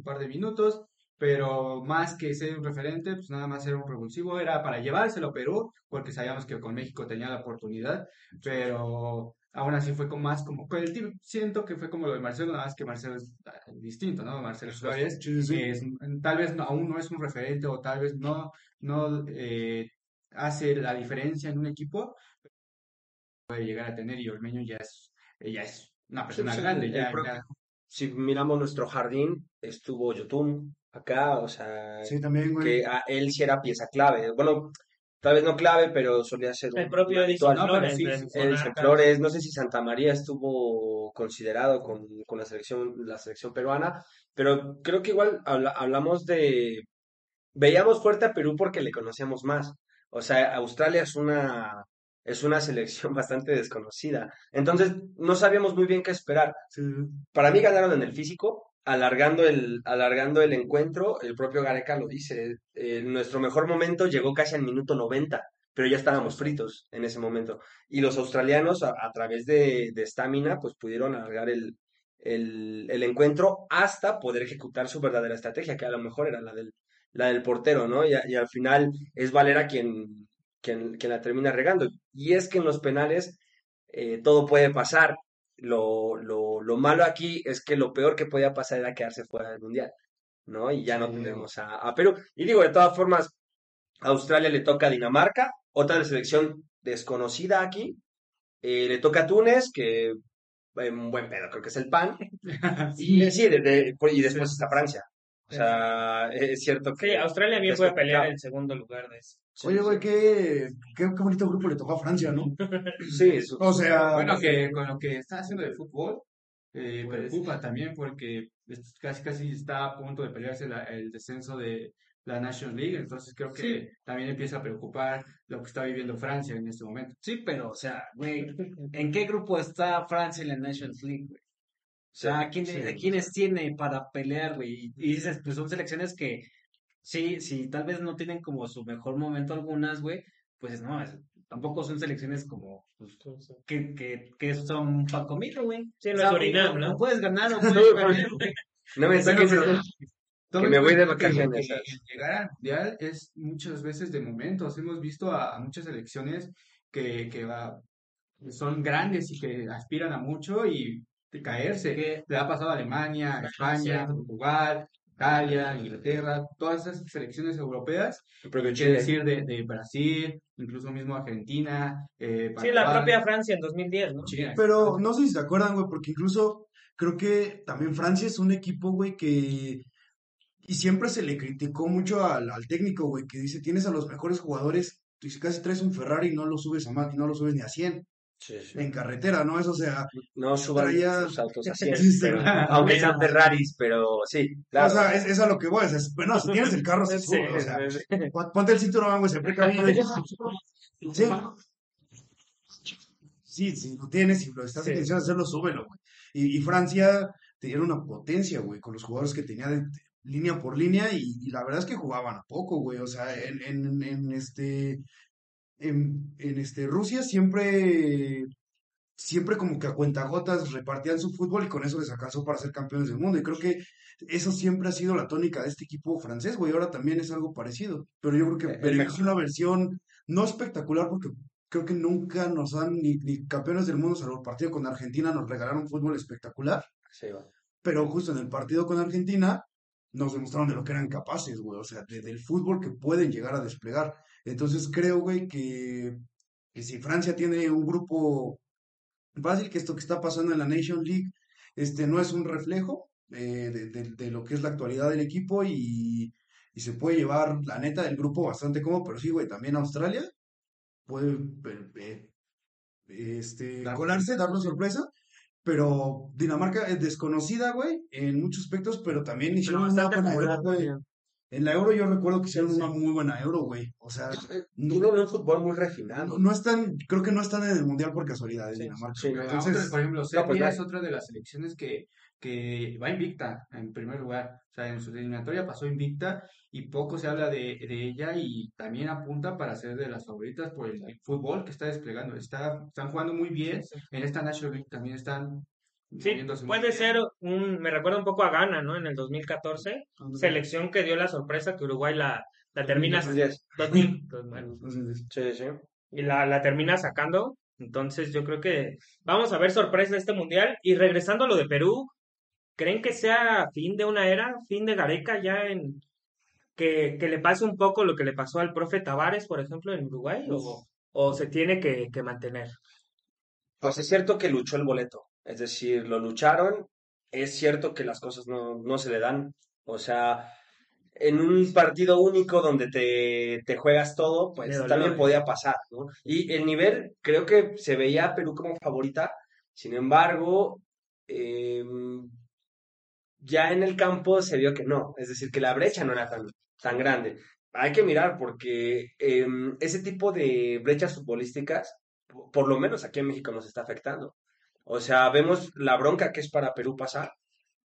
Un par de minutos, pero más que ser un referente, pues nada más era un revulsivo, era para llevárselo a Perú, porque sabíamos que con México tenía la oportunidad, pero aún así fue como más como, con el team, siento que fue como lo de Marcelo, nada más que Marcelo es ah, distinto, ¿no? Marcelo Suárez, Es, tal vez aún no es un referente o tal vez no, no eh, hace la diferencia en un equipo, puede llegar a tener y Ormeño ya es, ya es una persona grande, ya, si miramos nuestro jardín, estuvo Yotun acá, o sea, también, que a él sí era pieza clave. Bueno, tal vez no clave, pero solía ser el propio Edison Flores. Flores, no sé si Santa María estuvo considerado con, con, la selección la selección peruana, pero creo que igual hablamos de veíamos fuerte a Perú porque le conocíamos más. O sea, Australia es una es una selección bastante desconocida. Entonces, no sabíamos muy bien qué esperar. Para mí ganaron en el físico, alargando el, alargando el encuentro. El propio Gareca lo dice. Eh, nuestro mejor momento llegó casi al minuto 90, pero ya estábamos fritos en ese momento. Y los australianos, a, través de estamina, pues pudieron alargar el, el, encuentro hasta poder ejecutar su verdadera estrategia, que a lo mejor era la del, la del portero, ¿no? Y, y al final es Valera quien, quien, la termina regando. Y es que en los penales eh, todo puede pasar. Lo, lo, lo, malo aquí es que lo peor que podía pasar era quedarse fuera del Mundial, ¿no? Y ya no tenemos a, a, Perú. Y digo, de todas formas, a Australia le toca a Dinamarca, otra selección desconocida aquí. Eh, le toca a Túnez, que un buen pedo, creo que es el pan. y, sí, y después está Francia. O sea, es cierto que. Sí, Australia bien puede pelear el segundo lugar de eso. Oye, güey, qué, qué, bonito grupo le tocó a Francia, ¿no? sí, o sea. Bueno, que con lo que está haciendo de fútbol, eh, pues, preocupa también porque casi casi está a punto de pelearse el descenso de la National League, entonces creo que también empieza a preocupar lo que está viviendo Francia en este momento. Sí, pero, o sea, güey, ¿en qué grupo está Francia en la Nations League, güey? O sea, ¿quiénes tiene para pelear, güey? Y dices, pues son selecciones que sí, sí, tal vez no tienen como su mejor momento algunas, güey, pues no, tampoco son selecciones como pues, que, que, que son pan comido, güey. Sí, no es ¿no? No puedes ganar o puedes perder, No me saques que me voy de vacaciones. Llegar al mundial es muchas veces de momentos. Hemos visto a, muchas selecciones que, que va, son grandes y que aspiran a mucho y de caerse. que Le ha pasado a Alemania, España, Portugal, Italia, Inglaterra, todas esas selecciones europeas, quiere decir de, Brasil, incluso mismo Argentina. Eh, sí, la propia Francia en 2010, ¿no? Pero no sé si se acuerdan, güey, porque incluso creo que también Francia es un equipo, güey, que... Y siempre se le criticó mucho al, al técnico, güey, que dice, tienes a los mejores jugadores, tú casi traes un Ferrari y no lo subes a más, y no lo subes ni a 100 en carretera, ¿no? Eso, o sea, no suban sus autos así, aunque sean Ferraris, pero sí, claro. O sea, es, es a lo que voy, es, bueno, si tienes el carro, o sea, ponte el cinturón, güey, se precavido. sí. Sí, si lo tienes, si lo estás sí. intención de hacerlo, súbelo, güey. Y, y, Francia tenía una potencia, güey, con los jugadores que tenía de, línea por línea y, y, la verdad es que jugaban a poco, güey. O sea, en, en, en este en, en este, Rusia siempre, siempre como que a cuentagotas repartían su fútbol y con eso les alcanzó para ser campeones del mundo. Y creo que eso siempre ha sido la tónica de este equipo francés, güey. Ahora también es algo parecido. Pero yo creo que eh, pero es una versión no espectacular porque creo que nunca nos han, ni, ni campeones del mundo, salvo el partido con Argentina, nos regalaron fútbol espectacular. Pero justo en el partido con Argentina nos demostraron de lo que eran capaces, güey. O sea, del fútbol que pueden llegar a desplegar. Entonces creo, güey, que, que si Francia tiene un grupo fácil, que esto que está pasando en la Nation League este, no es un reflejo eh, de, de- de lo que es la actualidad del equipo y, y se puede llevar, la neta, del grupo bastante cómodo, pero sí, güey, también Australia puede eh, eh, este, colarse, darnos sorpresa. Pero Dinamarca es desconocida, güey, en muchos aspectos, pero también hicieron una buena En la Euro yo recuerdo que hicieron una muy buena Euro, güey. O sea, no, Tienen un fútbol muy refinado. no- no están, creo que no están en el Mundial por casualidad, en Sí, Dinamarca. Entonces, Otra, por ejemplo, no, pues, Serbia va. es otra de las selecciones que, que va invicta en primer lugar. O sea, en su eliminatoria pasó invicta y poco se habla de, de ella y también apunta para ser de las favoritas por el, fútbol que está desplegando. Está, están jugando muy bien. En esta National League también están Sí, puede bien. ser un, me recuerda un poco a Ghana, ¿no? En el 2014, selección que dio la sorpresa que Uruguay la, la termina, 2010. 2000, bueno, entonces, Sí, sí. y la, la termina sacando. Entonces yo creo que vamos a ver sorpresa de este mundial. Y regresando a lo de Perú, ¿creen que sea fin de una era, fin de Gareca ya en que, que le pase un poco lo que le pasó al profe Tavares, por ejemplo, en Uruguay? ¿O, o se tiene que, que mantener? Pues es cierto que luchó el boleto, es decir, lo lucharon, es cierto que las cosas no, no se le dan, o sea, en un partido único donde te, te juegas todo, pues dolió, también ¿eh? podía pasar, ¿no? Y el nivel, creo que se veía a Perú como favorita, sin embargo, em, ya en el campo se vio que no, es decir, que la brecha no era tan, tan grande. Hay que mirar porque em, ese tipo de brechas futbolísticas, po- por lo menos aquí en México nos está afectando. O sea, vemos la bronca que es para Perú pasar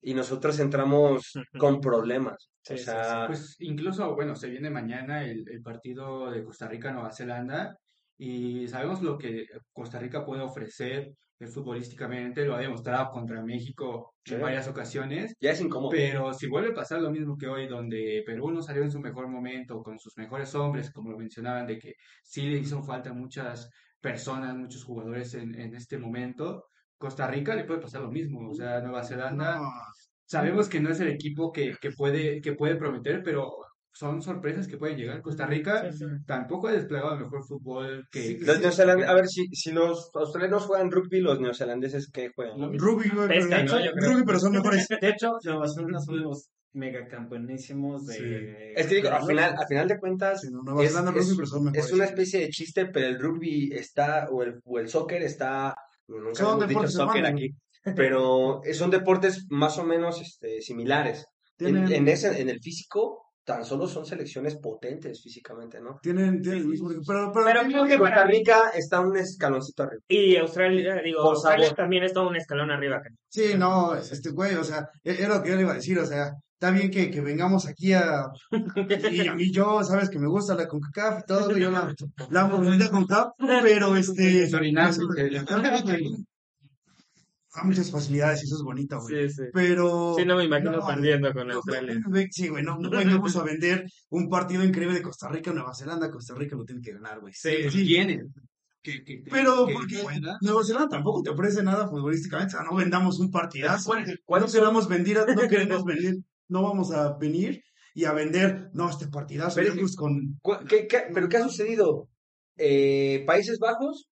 y nosotros entramos con problemas. Sí, O sí, sea, Pues incluso, bueno, se viene mañana el, el partido de Costa Rica-Nueva Zelanda y sabemos lo que Costa Rica puede ofrecer eh, futbolísticamente, lo ha demostrado contra México en varias ocasiones, ya es incómodo. pero si vuelve a pasar lo mismo que hoy, donde Perú no salió en su mejor momento, con sus mejores hombres, como lo mencionaban, de que sí le hizo falta muchas personas, muchos jugadores en, en este momento, Costa Rica le puede pasar lo mismo, o sea, Nueva Zelanda... no, Sabemos que no es el equipo que, que puede, que puede prometer, pero son sorpresas que pueden llegar. Costa Rica Sí, sí. tampoco ha desplegado el mejor fútbol que... Los neozelandeses, a ver, si, si los australianos juegan rugby, los neozelandeses, ¿qué juegan? Rugby, Pesca, pero- ¿no? Yo creo. Rugby, pero son mejores. De hecho, Nueva Zelanda son los megacampeonísimos de... Sí. Es que digo, al final, al final de cuentas, Sí, no, Nueva es- Zelanda es- rugby, pero son mejores. es una especie de chiste, pero el rugby está, o el, o el soccer está, nunca Son hemos dicho deportes soccer aquí, pero son deportes más o menos este, similares. En, Tienen, en ese, en el físico, tan solo son selecciones potentes físicamente, ¿no? tienen, tienen el mismo- pero, pero, Pero creo que Costa para Rica está un escaloncito arriba. Y Australia, digo, Por Australia sabor. también está un escalón arriba. acá. Sí, no, este güey, o sea, e- era lo que yo le iba a decir, o sea, está bien que, que vengamos aquí a... Y a mí yo, sabes que me gusta la CONCACAF y todo, yo la, la CONCACAF, pero este... Da muchas facilidades y eso es bonito, güey. Sí, sí. Pero... Sí, no me imagino no, perdiendo con Australia. no, güey, Sí, güey, no, no vengamos a vender un partido increíble de Costa Rica Nueva Zelanda. Costa Rica lo tiene que ganar, güey. Sí, sí. Tienen. Que, que- que- Pero que porque. Nueva Zelanda tampoco te ofrece nada futbolísticamente, o sea, no vendamos un partidazo. ¿Cuál- No queremos vender, no queremos venir, no vamos a venir y a vender, no, este partidazo, Pero- con... ¿Cu- qué- qué- ¿Pero qué ha sucedido? Eh, Países Bajos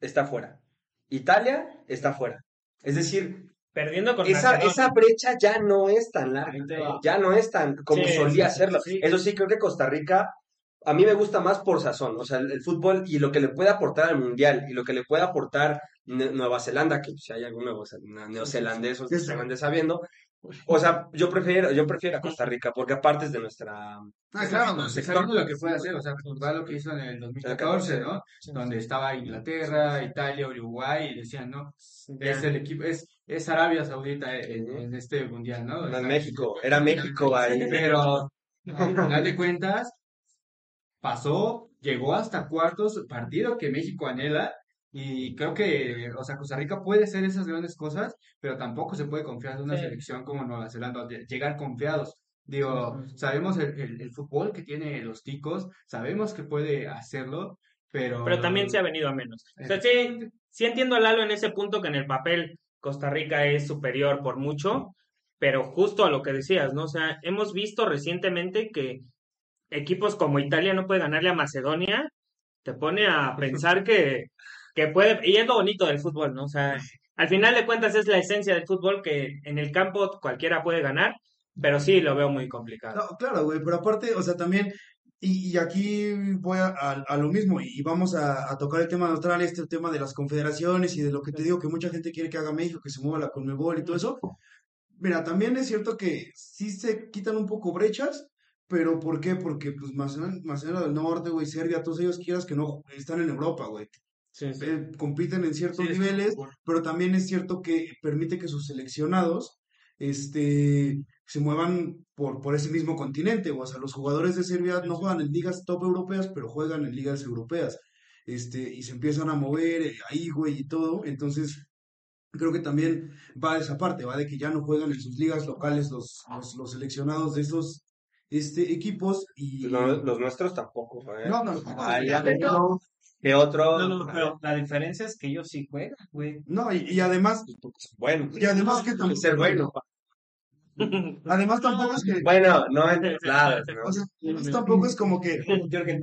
está fuera. Italia está fuera. Es decir, Perdiendo con esa, Macedonia. esa brecha ya no es tan larga, va. ya no es tan como Sí, solía sí, serlo. sí. Eso sí, creo que Costa Rica, a mí me gusta más por sazón, o sea, el, el fútbol y lo que le puede aportar al Mundial y lo que le puede aportar Nueva Zelanda, que si hay algún nuevo neozelandés o van sabiendo. O sea, yo prefiero, yo prefiero a Costa Rica porque aparte es de nuestra... Ah, claro, Se está viendo lo que puede hacer, o sea, recordar lo que hizo en el 2014, ¿no? Donde estaba Inglaterra, Italia, Uruguay, y decían, no, es el equipo, es, es Arabia Saudita en, en este mundial, ¿no? No, en México, era México ahí. Pero, al final de cuentas, pasó, llegó hasta cuartos, partido que México anhela, y creo que, o sea, Costa Rica puede hacer esas grandes cosas, pero tampoco se puede confiar en una Sí. selección como Nueva Zelanda, llegar confiados. Digo, sabemos el, el, el fútbol que tiene los ticos, sabemos que puede hacerlo, pero... Pero también se ha venido a menos. O sea, sí, sí entiendo a Lalo en ese punto que en el papel Costa Rica es superior por mucho, pero justo a lo que decías, ¿no? O sea, hemos visto recientemente que equipos como Italia no puede ganarle a Macedonia, te pone a pensar que, que puede, y es lo bonito del fútbol, ¿no? O sea, al final de cuentas es la esencia del fútbol que en el campo cualquiera puede ganar, pero sí lo veo muy complicado. No, claro, güey, pero aparte, o sea, también, y, y aquí voy a, a- a lo mismo, y vamos a, a tocar el tema de Australia, este tema de las confederaciones y de lo que te digo, que mucha gente quiere que haga México, que se mueva la Conmebol y todo eso. Mira, también es cierto que sí se quitan un poco brechas, pero ¿por qué? Porque, pues, Macedonia, Macedonia del Norte, güey, Serbia, todos ellos quieras que no están en Europa, güey. Sí, sí. Eh, compiten en ciertos Sí, niveles, pero también es cierto que permite que sus seleccionados este, se muevan por, por ese mismo continente. O sea, los jugadores de Serbia no juegan en ligas top europeas, pero juegan en ligas europeas. Este, y se empiezan a mover eh, ahí, güey, y todo. Entonces, creo que también va de esa parte, va de que ya no juegan en sus ligas locales los, los, los seleccionados de esos este, equipos. Y Lo- los nuestros tampoco, ¿eh? no, no, que otro. No, no, pero la diferencia es que ellos sí juegan, güey. no, y, y además, Bueno, y además que tampoco, ser bueno. además tampoco es que, Bueno, no en ¿no? o sea, además tampoco es como que Creo güey.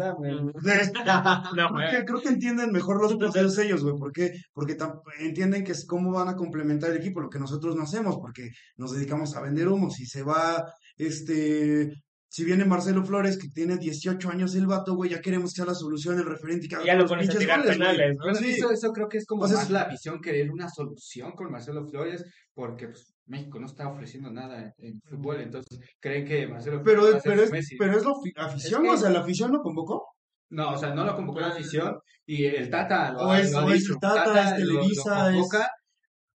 que, creo que entienden mejor los procesos ellos, güey. ¿Por qué? Porque entienden que es cómo van a complementar el equipo, lo que nosotros no hacemos, porque nos dedicamos a vender humo. Si se va, este, si viene Marcelo Flores, que tiene 18 años el vato, güey, ya queremos que sea la solución, el referente y que haga Ya lo los pones a tirar goles, penales, ¿no? Bueno, Sí. eso, eso creo que es como O sea, más es- la afición querer una solución con Marcelo Flores, porque pues, México no está ofreciendo nada en, fútbol, entonces creen que Marcelo Pero, Flores pero, es, Messi. pero es la afi- afición, Es que- o sea, la afición lo convocó. No, o sea, no lo convocó la afición y el Tata lo, O ha- es- lo ha dicho. el Tata, es lo- lo Televisa, es-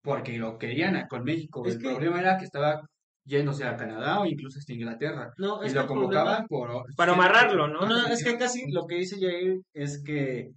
porque lo querían con México. Es el que- problema era que estaba yéndose a Canadá o incluso hasta Inglaterra. No, Y es lo convocaban por... Para amarrarlo, ¿no? No, no, es que casi lo que dice Jair es que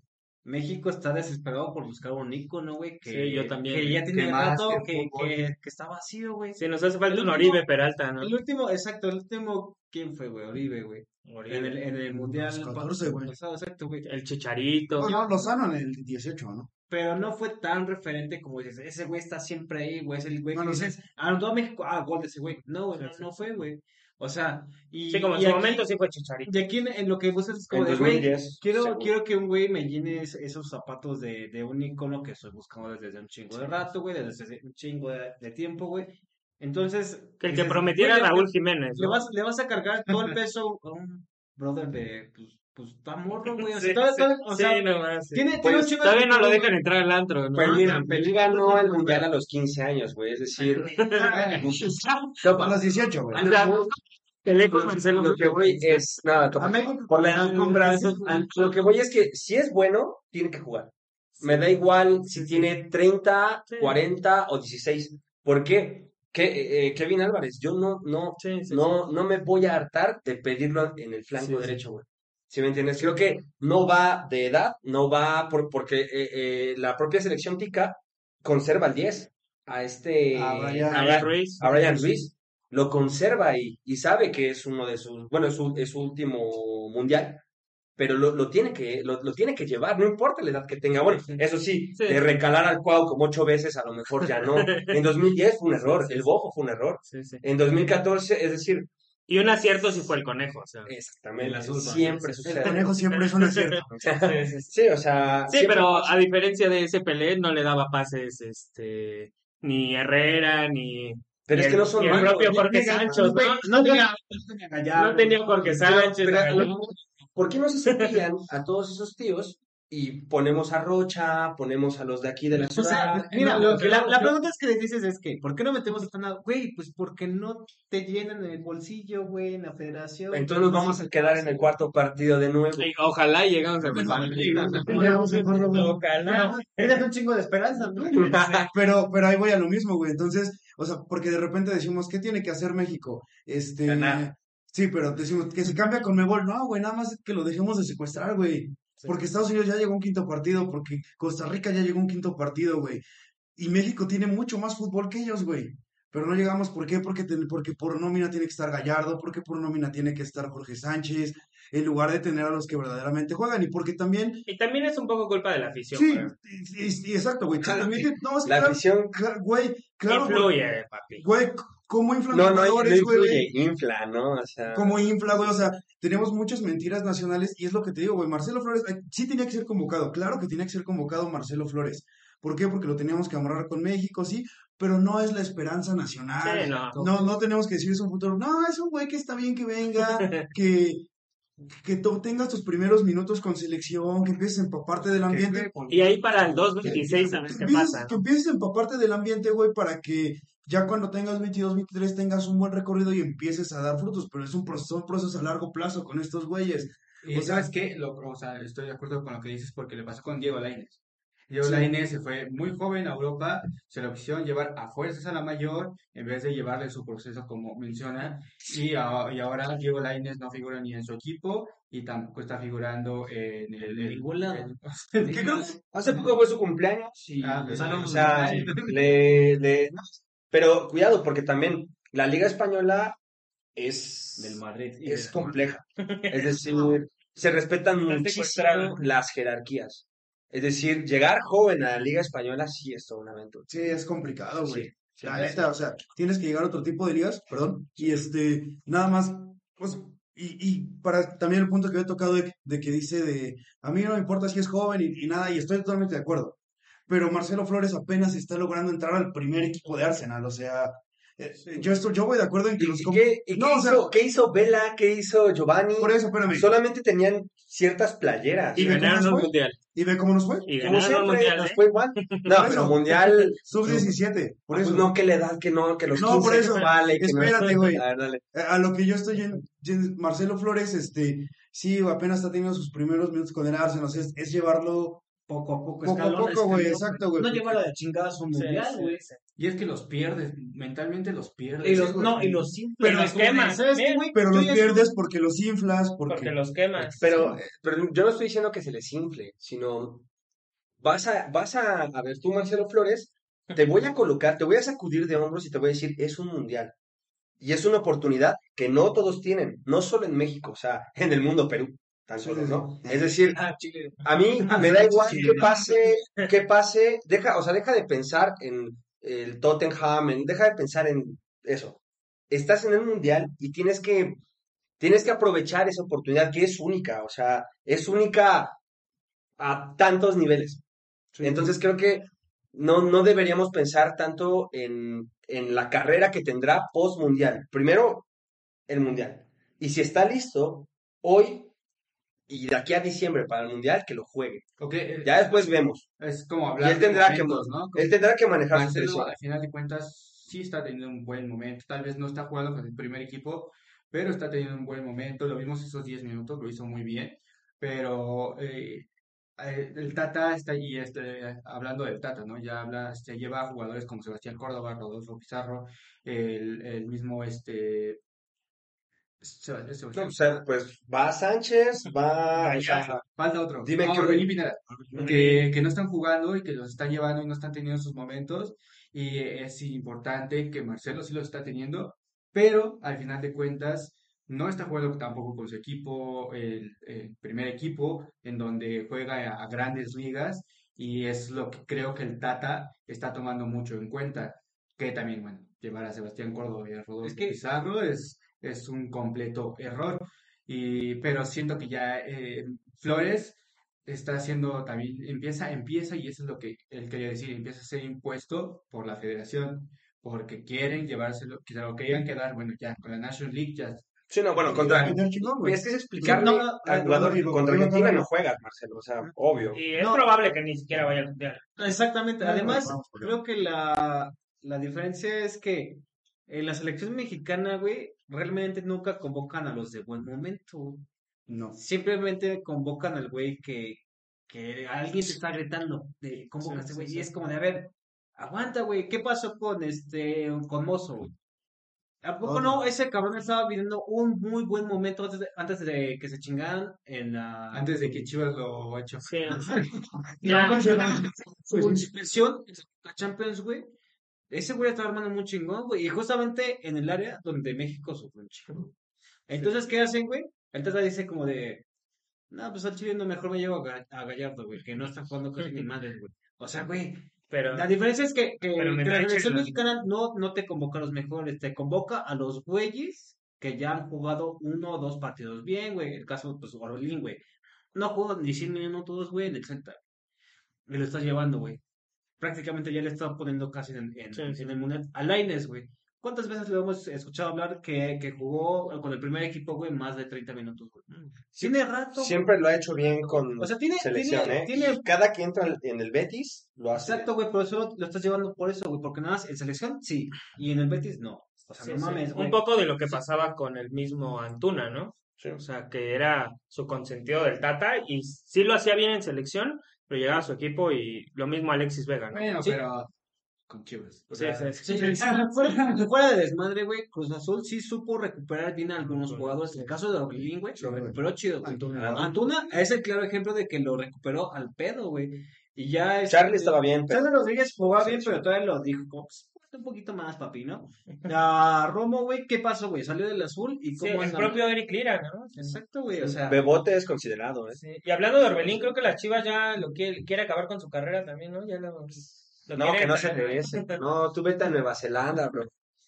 México está desesperado por buscar un ícono, güey, que, Sí, yo también. que ya tiene Que más rato que que, fútbol. que, que está vacío, güey. Sí, nos hace falta El un último- Oribe Peralta, ¿no? El último, exacto, el último, ¿quién fue, güey? Oribe, güey. En el, en el Mundial Los 14, güey. pasado, exacto, güey. El Chicharito. No, no, Lozano en el 18, ¿no? Pero no fue tan referente como dices, ese güey está siempre ahí, güey, es el güey No que dices, anotó a México, ah, gol de ese güey. No, güey, no, no fue, güey. O sea, y, Sí, como en su aquí- momento sí fue Chicharito. Y aquí en, en lo que buscas es como En de, güey, 2010. quiero, seguro. quiero que un güey me llene es- esos zapatos de, de un icono que estoy buscando desde un chingo de rato, güey, desde hace un chingo de, de tiempo, güey. Entonces, Que el que prometiera güey, le- Raúl Jiménez. Le ¿no? vas, le vas a cargar todo el peso a un brother de, pues, pues, está morro, güey. O sea, Sí, todo- o sí, sea, sí. tiene, tiene Pues, un chingo de Todavía no lo dejan entrar al antro, ¿no? Pues mira, Pelé ganó el mundial a los 15 años, güey. Es decir, A los 18, güey. Pelé con Marcelo. lo que voy es. Nada, toma. A México Por la alfombra. Lo que voy es que si es bueno, tiene que jugar. Me da igual si tiene 30, Sí. 40 o 16. ¿Por qué? Que, eh, eh, Kevin Álvarez, yo no, no, Sí, sí, no, no me voy a hartar de pedirlo en el flanco derecho, güey. ¿Sí me entiendes? Creo que no va de edad, no va por, porque eh, eh, la propia selección tica conserva el 10 a este A Brian- a Brian Ruiz. a Brian Ruiz. Lo conserva y, y sabe que es uno de sus, bueno, es su, es su último mundial, pero lo, lo tiene que, lo, lo tiene que llevar, no importa la edad que tenga. Bueno, eso sí, Sí. de recalar al Cuau como ocho veces, a lo mejor ya no. En 2010 fue un error, el Bojo fue un error. Sí, sí. En 2014, es decir, Y un acierto sí fue el conejo, o sea. exactamente, El azul, siempre El sucede. conejo siempre es un acierto. Sí, o sea, Sí, siempre pero a diferencia de ese Pelé, no le daba pases, este, ni Herrera, ni, Pero ni es que el- no son el propio Jorge Sancho, ¿no? No tenía, no tenía Gallardo. No tenía Jorge Sánchez. ¿Por qué no se cepillan a todos esos tíos y ponemos a Rocha, ponemos a los de aquí de la O sea, ciudad? mira, No, lo que no, la, la no. pregunta es que les dices es que, ¿por qué no metemos a nada? Güey, pues porque no te llenan el bolsillo, güey, en la federación. Entonces nos vamos a quedar en el cuarto partido de nuevo. Y Ojalá llegamos a Ojalá. Tienes un chingo de esperanza, ¿no? Pero, pero ahí voy a lo mismo, güey. Entonces, o sea, porque de repente decimos, ¿qué tiene que hacer México? Este, Ganar. sí, pero decimos que se cambia con Mebol. No, güey, nada más que lo dejemos de secuestrar, güey. Porque Estados Unidos ya llegó a un quinto partido, porque Costa Rica ya llegó a un quinto partido, güey. Y México tiene mucho más fútbol que ellos, güey. Pero no llegamos, ¿por qué? Porque, ten- porque por nómina tiene que estar Gallardo, porque por nómina tiene que estar Jorge Sánchez, en lugar de tener a los que verdaderamente juegan. Y porque también, Y también es un poco culpa de la afición. sí, güey. sí, sí, exacto, güey. También te- no, es que La claro, afición Güey, claro, güey, Influye, papi. güey, c- ¿cómo inflan no, no, no güey? infla, ¿no? O sea, ¿Cómo infla, güey? O sea, tenemos muchas mentiras nacionales y es lo que te digo, güey. Marcelo Flores, sí tenía que ser convocado, claro que tenía que ser convocado Marcelo Flores, ¿Por qué? Porque lo teníamos que amarrar con México, sí, pero no es la esperanza nacional. Sí, no. No, no tenemos que decir es un futuro. No, es un güey que está bien que venga, que, que tú tengas tus primeros minutos con selección, que empieces a empaparte del ambiente. Y ahí para el 2026 a ver Que qué empieces, pasa. que empieces a empaparte del ambiente, güey, para que ya cuando tengas 22, 23 tengas un buen recorrido y empieces a dar frutos. Pero es un proceso, un proceso a largo plazo con estos güeyes. Y O sea- sabes qué, lo, o sea, estoy de acuerdo con lo que dices porque le pasó con Diego Lainez. Diego Sí. Lainez se fue muy joven a Europa, se lo quisieron llevar a fuerzas a la mayor en vez de llevarle su proceso como menciona. Y, a- y ahora Diego Lainez no figura ni en su equipo y tampoco está figurando en el. creo que hace poco fue su cumpleaños y, Ah, pues, o no, sea, no. le, le- pero cuidado porque también la Liga Española es, Del Madrid. es compleja. Es decir, se respetan muchísimo las jerarquías. Es decir, llegar joven a la Liga Española sí es todo un evento. Sí, es complicado, güey. Sí, sí, La sí. neta, o sea, tienes que llegar a otro tipo de ligas, perdón, y este, nada más, pues, y, y para también el punto que había tocado de, de que dice de, a mí no me importa si es joven y, y nada, y estoy totalmente de acuerdo, pero Marcelo Flores apenas está logrando entrar al primer equipo de Arsenal, o sea, yo estoy, yo voy de acuerdo en que ¿Y, los... qué, y qué no, o sea, hizo, qué hizo Vela? ¿Qué hizo Giovanni? por eso, espérame, Solamente tenían ciertas playeras. Y ¿Y ve cómo ganaron un mundial. ¿y ve cómo nos fue? Y ganaron siempre, mundial, nos ¿eh? fue igual. No, Por pero eso. mundial. Sub-17, por eso. pues no, que la edad, que no, que los No, 15 por eso. que vale, que no- Espérate, güey. A ver, dale. Eh, A lo que yo estoy en, en- Marcelo Flores, este, sí, apenas está teniendo sus primeros minutos con el Arsenal, o sea, es, es llevarlo Poco a poco, poco a escalón poco, güey, escalón, exacto, güey. No porque- llevarlo de chingadas a un mundial, güey. sí. Y es que los pierdes, mentalmente los pierdes. Y los, no, y los simples. Pero los quemas, ¿Sabes qué, güey? Pero los pierdes porque los inflas, porque... Porque los quemas. Pero, eh, pero yo no estoy diciendo que se les infle, sino vas a, vas a, a ver tú, Marcelo Flores, te voy a colocar, te voy a sacudir de hombros y te voy a decir, es un mundial. Y es una oportunidad que no todos tienen, no solo en México, o sea, en el mundo Perú, Es decir, Ah, a mí me da igual que pase, que pase, deja, o sea, deja de pensar en el Tottenham, en- deja de pensar en eso. Estás en el mundial y tienes que, tienes que aprovechar esa oportunidad que es única, o sea, es única a tantos niveles. Entonces creo que no, no deberíamos pensar tanto en, en la carrera que tendrá post mundial. Primero, el mundial. Y si está listo, hoy y de aquí a diciembre para el mundial, que lo juegue. Ok, eh, Ya después vemos. es como Y hablar él de tendrá que, ¿no? él tendrá que manejar su presión. al final de cuentas, sí está teniendo un buen momento. Tal vez no está jugando con el primer equipo, pero está teniendo un buen momento. Lo vimos esos 10 minutos, lo hizo muy bien. Pero eh, eh, el Tata está allí, este, hablando del Tata, ¿no? Ya habla, se lleva a jugadores como Sebastián Córdoba, Rodolfo Pizarro, el, el mismo, este... Seb- No, Sebastián- o sea, pues va Sánchez, va. Falta otro. Dime No, qué- Orbelín Pineda, que, que no están jugando y que los están llevando y no están teniendo sus momentos. Y es importante que Marcelo sí los está teniendo, pero al final de cuentas no está jugando tampoco con su equipo, el, el primer equipo, en donde juega a, a grandes ligas. Y es lo que creo que el Tata está tomando mucho en cuenta. Que también, bueno, llevar a Sebastián Córdoba y a Rodolfo Es que- Pizarro es, es un completo error. Y, pero siento que ya eh, Flores está haciendo también, empieza, empieza, y eso es lo que él quería decir, empieza a ser impuesto por la federación, porque quieren llevárselo, que se lo querían quedar, bueno, ya con la National League ya Sí, no, bueno, contra. Ya chingón, güey. Es que es explicarle No, no, al jugador no, no, contra Argentina no. juegas, Marcelo, o sea, obvio. Y es No. probable que ni siquiera vaya al mundial. Exactamente. Además, creo que la, la diferencia es que en la selección mexicana, güey, realmente nunca convocan a los de buen momento. No. Simplemente convocan al güey que, que alguien te está gritando de convoca Sí, este sí, güey. sí. Y es como de, a ver, aguanta, güey. ¿Qué pasó con este, con Mozo, güey? ¿A poco Oh. no? Ese cabrón estaba viviendo un muy buen momento antes de, antes de que se chingaran en la... antes de que Chivas lo hecho. Sí. La Champions, güey. Ese güey está armando muy chingón, güey. Y justamente en el área donde México sufre un chingo. Entonces, ¿qué hacen, güey? El Tata dice como de, no, pues al Chile no, mejor me llevo a, Ga- a Gallardo, güey, que no está jugando casi ni madres, güey. O sea, güey, Pero la diferencia es que, que, me que la selección mexicana no, no te convoca a los mejores, te convoca a los güeyes que ya han jugado uno o dos partidos bien, güey. El caso, pues, Orbelín, güey. No jugó ni 100 minutos, güey, en el Celta. Y lo estás llevando, güey. Prácticamente ya le está poniendo casi en, en, Sí, sí. en el mundial. A Lainez, güey. ¿Cuántas veces le hemos escuchado hablar que, que jugó con el primer equipo, güey, más de 30 minutos, güey? Tiene rato. güey. Siempre lo ha hecho bien con O sea, tiene, selección, tiene, ¿eh? tiene cada que entra en el Betis lo hace. Exacto, güey, pero eso lo estás llevando por eso, güey, porque nada más en selección sí, y en el Betis no. O sea, Sí, no sí. mames, güey. Un poco de lo que pasaba con el mismo Antuna, ¿no? Sí. O sea, que era su consentido del Tata y sí lo hacía bien en selección, pero llegaba a su equipo y lo mismo Alexis Vega, ¿no? Bueno, Sí. pero con Chivas. O Sí, sea, sí, sí. Fuera, fuera de desmadre, güey, Cruz Azul sí supo recuperar bien a algunos jugadores. En el caso de Orbelín, güey, lo recuperó chido. güey. Antuna. Antuna es el claro ejemplo de que lo recuperó al pedo, güey. Y ya es. Charlie estaba bien, pero Charlie Rodríguez jugaba Sí, bien, pero todavía lo dijo como, pues, un poquito más, papi, ¿no? A Romo, güey, ¿qué pasó, güey? Salió del azul y Sí, cómo el anda? propio Eric Lira, ¿no? Exacto, güey, o sea. Bebote es considerado, ¿eh? Sí, Y hablando de Orbelín, creo que la Chivas ya lo quiere, quiere acabar con su carrera también, ¿no? Ya lo, lo No, quiere que no se regrese. No, tú vete a Nueva Zelanda, bro.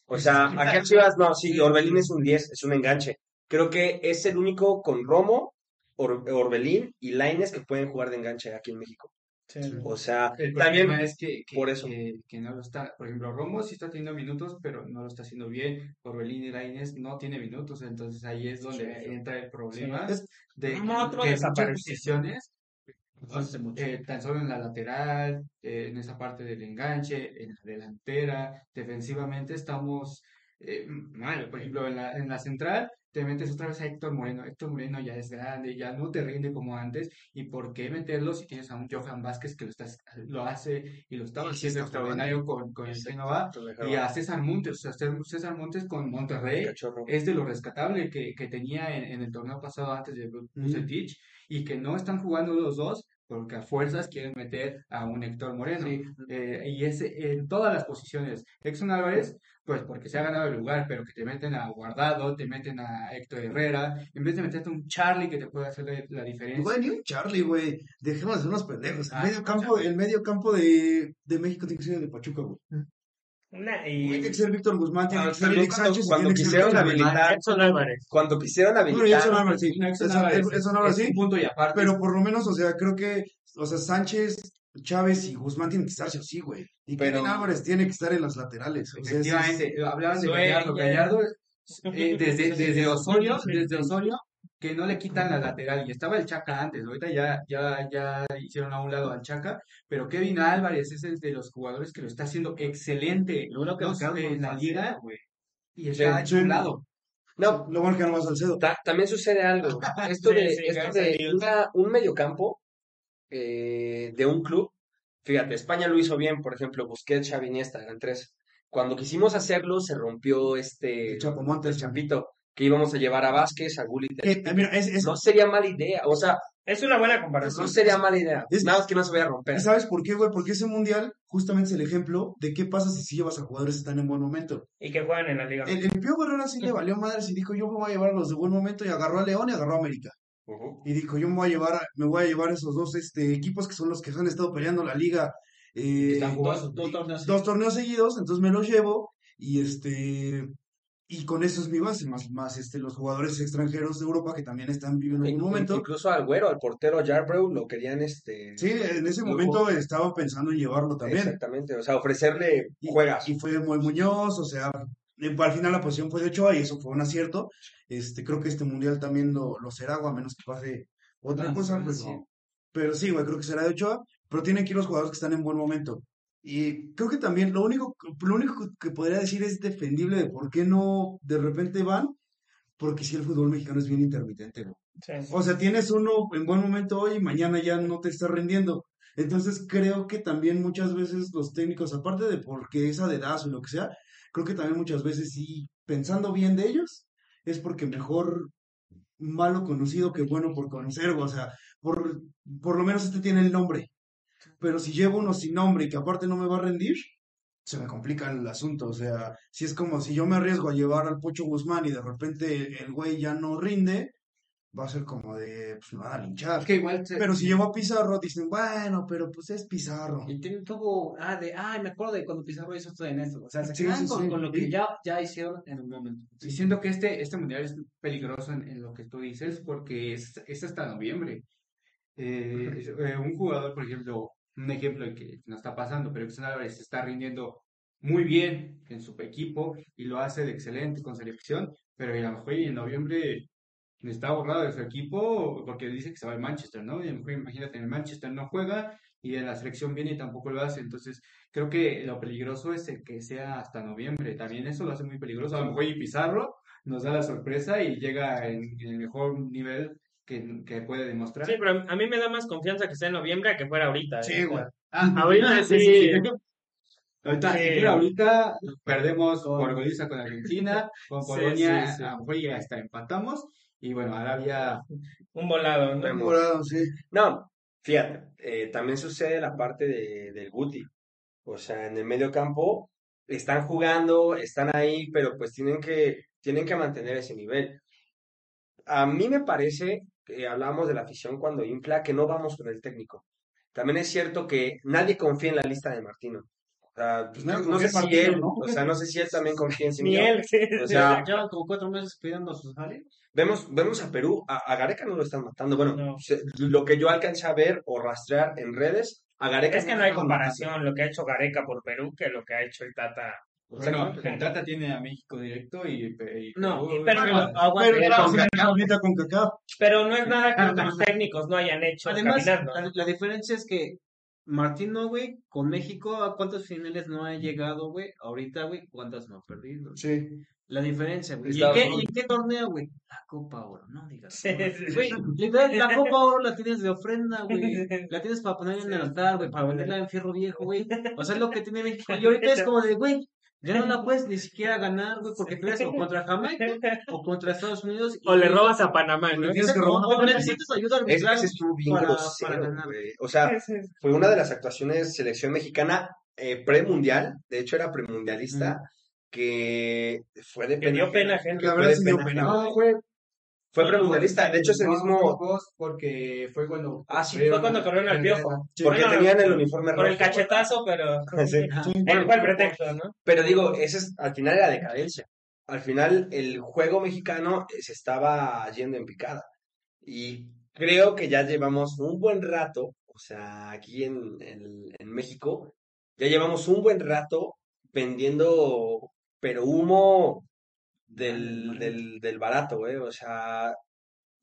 O sea, acá en Chivas, no, sí, Orbelín es un 10, es un enganche. Creo que es el único con Romo, Or- Orbelín y Laines que pueden jugar de enganche aquí en México. O sea, El también problema es que, que, por eso. que, que no lo está, por ejemplo, Romo sí está teniendo minutos, pero no lo está haciendo bien. Orbelín y Lainez no tiene minutos, entonces ahí es donde entra el problema Sí. de que en muchas desaparecido. posiciones, Hace mucho. eh, tan solo en la lateral, eh, en esa parte del enganche, en la delantera, defensivamente estamos eh, mal. Por ejemplo, en la, en la central te metes otra vez a Héctor Moreno. Héctor Moreno ya es grande, ya no te rinde como antes. ¿Y por qué meterlo si tienes a un Johan Vázquez que lo, estás, lo hace y lo estaba sí haciendo extraordinario con, con el Génova? Y a César Montes, o sea, César- Montes con Monterrey es de lo rescatable que, que tenía en, en el torneo pasado antes de Bucetich y que no están jugando los dos porque a fuerzas quieren meter a un Héctor Moreno. Eh, y es en todas las posiciones. Exxon Álvarez, pues porque se ha ganado el lugar, pero que te meten a Guardado, te meten a Héctor Herrera, en vez de meterte a un Charlie que te puede hacer la, la diferencia. Güey, ni un Charlie, güey. Dejemos de ser unos pendejos. El Ah, medio campo, el medio campo de, de México tiene que ser de Pachuca, güey. Una- Tiene que ser Víctor Guzmán, tiene Ah, que ser Eric cuando- Sánchez, cuando ser quisieron habilitar- Edson Álvarez. Cuando quisieron Bueno, habilitar, Edson Álvarez, sí. No, Edson Álvarez, sí. un punto y aparte. Pero por lo menos, o sea, creo que, o sea, Sánchez, Chávez y Guzmán tienen que estar sí o sí, güey. Y Pero- Kevin Álvarez tiene que estar en las laterales. O sea, ese es- Efectivamente, hablaban de. Gallardo. Gallardo, eh, desde, desde Osorio, desde Osorio, que no le quitan la lateral. Y estaba el Chaca antes, ahorita ya, ya, ya hicieron a un lado al Chaca, pero Kevin Álvarez es el de los jugadores que lo está haciendo excelente. Lo que No nos en la liga, güey. y está a un lado. no, Lo bueno que no va Salcedo. Ta- también sucede algo. Esto Sí, de, sí, esto de una- un mediocampo eh, de un club. Fíjate, España lo hizo bien, por ejemplo, Busquets, Xavi, Iniesta, eran tres. Cuando quisimos hacerlo, se rompió este El Chapo Montes. el champito que íbamos a llevar a Vázquez, a Gullit. Eh, mira, es, es- No sería mala idea, o sea, Es una buena no comparación. sería mala idea. Es- Nada más que no se vaya a romper. ¿Y sabes por qué, güey? Porque ese mundial justamente es el ejemplo de qué pasa si sí llevas a jugadores que están en buen momento. Y que juegan en la liga. El, el Pío Herrera sí le valió madres y dijo, yo me voy a llevar a los de buen momento y agarró a León y agarró a América. Y dijo, yo me voy a llevar, me voy a llevar esos dos este, equipos que son los que han estado peleando la liga eh, Están jugando Dos, dos torneos. dos torneos seguidos, entonces me los llevo y este y con eso es mi base, más, más este, los jugadores extranjeros de Europa que también están viviendo en un momento. Incluso al güero, al portero Yarbrough, lo querían este. Sí, en ese momento estaban pensando en llevarlo también. Exactamente, o sea, ofrecerle Y, juegas. y fue muy Muñoz, o sea, al final la posición fue de Ochoa y eso fue un acierto. Este, creo que este mundial también lo, lo será, o a menos que pase otra Ah, cosa. sí, pues, sí. no. Pero sí, güey, creo que será de Ochoa, pero tienen que ir los jugadores que están en buen momento. Y creo que también lo único, lo único que podría decir es defendible de por qué no de repente van, porque si el fútbol mexicano es bien intermitente, güey. Sí. O sea, tienes uno en buen momento hoy y mañana ya no te está rindiendo. Entonces creo que también muchas veces los técnicos, aparte de porque esa de dedazo y lo que sea, creo que también muchas veces sí, pensando bien de ellos, es porque mejor malo conocido que bueno por conocer, o sea, por, por lo menos este tiene el nombre. Pero si llevo uno sin nombre y que aparte no me va a rendir, se me complica el asunto. O sea, si es como si yo me arriesgo a llevar al Pocho Guzmán y de repente el güey ya no rinde, va a ser como de, pues me van a linchar. Que igual se- Pero si llevo a Pizarro, dicen, bueno, pero pues es Pizarro. Y tiene- tuvo, ah, de, ay, me acuerdo de cuando Pizarro hizo esto en esto. O sea, se Sí, quedan sí, con, sí. con lo que ya, ya hicieron en un momento. Y siento que este, este mundial es peligroso en, en lo que tú dices porque es, es hasta noviembre. Eh, es- eh, un jugador, por ejemplo, un ejemplo de que no está pasando, pero Edson Álvarez está rindiendo muy bien en su equipo y lo hace de excelente con selección, pero a lo mejor en noviembre está borrado de su equipo porque dice que se va al Manchester, ¿no? Y a lo mejor imagínate, en el Manchester no juega y en la selección viene y tampoco lo hace, entonces creo que lo peligroso es el que sea hasta noviembre, también eso lo hace muy peligroso, a lo mejor y Pizarro nos da la sorpresa y llega en, en el mejor nivel que, que puede demostrar. Sí, pero a mí me da más confianza que sea en noviembre a que fuera ahorita. Sí, ¿eh? güey. Ah, Ahorita sí. Ahorita, Sí. mira, ahorita perdemos por goliza con Argentina, con Sí, Polonia, sí, sí. a lo mejor ya hasta empatamos, y bueno, Arabia, Un volado, ¿no? Vemos. Morado, sí. No, fíjate, eh, también sucede la parte de, del Guti. O sea, en el medio campo están jugando, están ahí, pero pues tienen que, tienen que mantener ese nivel. A mí me parece, que hablábamos de la afición cuando infla, que no vamos con el técnico. También es cierto que nadie confía en la lista de Martino. O sea, Pues no, no sé si él, ¿no? o sea, no sé si él también confía en sí Ni mismo. él, sí. O sea, Llevan como cuatro meses pidiendo sus salarios. Vemos, vemos a Perú, a, a Gareca no lo están matando. Bueno, No. se- lo que yo alcancé a ver o rastrear en redes, a Gareca Es que no hay comparación lo que ha hecho Gareca por Perú que lo que ha hecho el Tata. bueno, el Tata tiene a México directo y, y No, Perú- pero- Pero pero- con Kaká, ahorita con Kaká. Pero no es nada que los técnicos no hayan hecho Además, caminando. la, la diferencia es que Martino, güey, con México, ¿a cuántas finales no ha llegado, güey? Ahorita, güey, ¿cuántas no ha perdido? Sí. La diferencia, güey. ¿Y, en qué, y en qué torneo, güey? La Copa Oro, no digas. Sí, sí, sí. Güey, literal, la Copa Oro la tienes de ofrenda, güey. La tienes para poner en el altar, güey, para venderla en fierro viejo, güey. O sea, es lo que tiene México. Y ahorita es como de, güey, ya no la puedes ni siquiera ganar, güey, porque peleas o contra Jamaica o contra Estados Unidos. y- O le robas a Panamá, ¿no? Le tienes que robar. necesitas ayuda Es, ese estuvo bien para- grosero, para ganar. güey. O sea, fue una de las actuaciones selección mexicana eh, premundial, de hecho era premundialista, que fue de Que dio ajena. pena, gente. La verdad sí dio pena pena. ajena. No, fue, Fue premundialista, de hecho ese mismo, porque fue cuando... Ah, sí, Fue cuando corrieron al piojo. porque Bueno, tenían el uniforme Por el rojo. cachetazo, pero. Sí. Fue el pretexto, ¿no? Pero digo, ese es al final era decadencia. Al final el juego mexicano eh, se estaba yendo en picada. Y creo que ya llevamos un buen rato, o sea, aquí en, en, en México, ya llevamos un buen rato vendiendo, pero humo del, del, del barato, güey. O sea,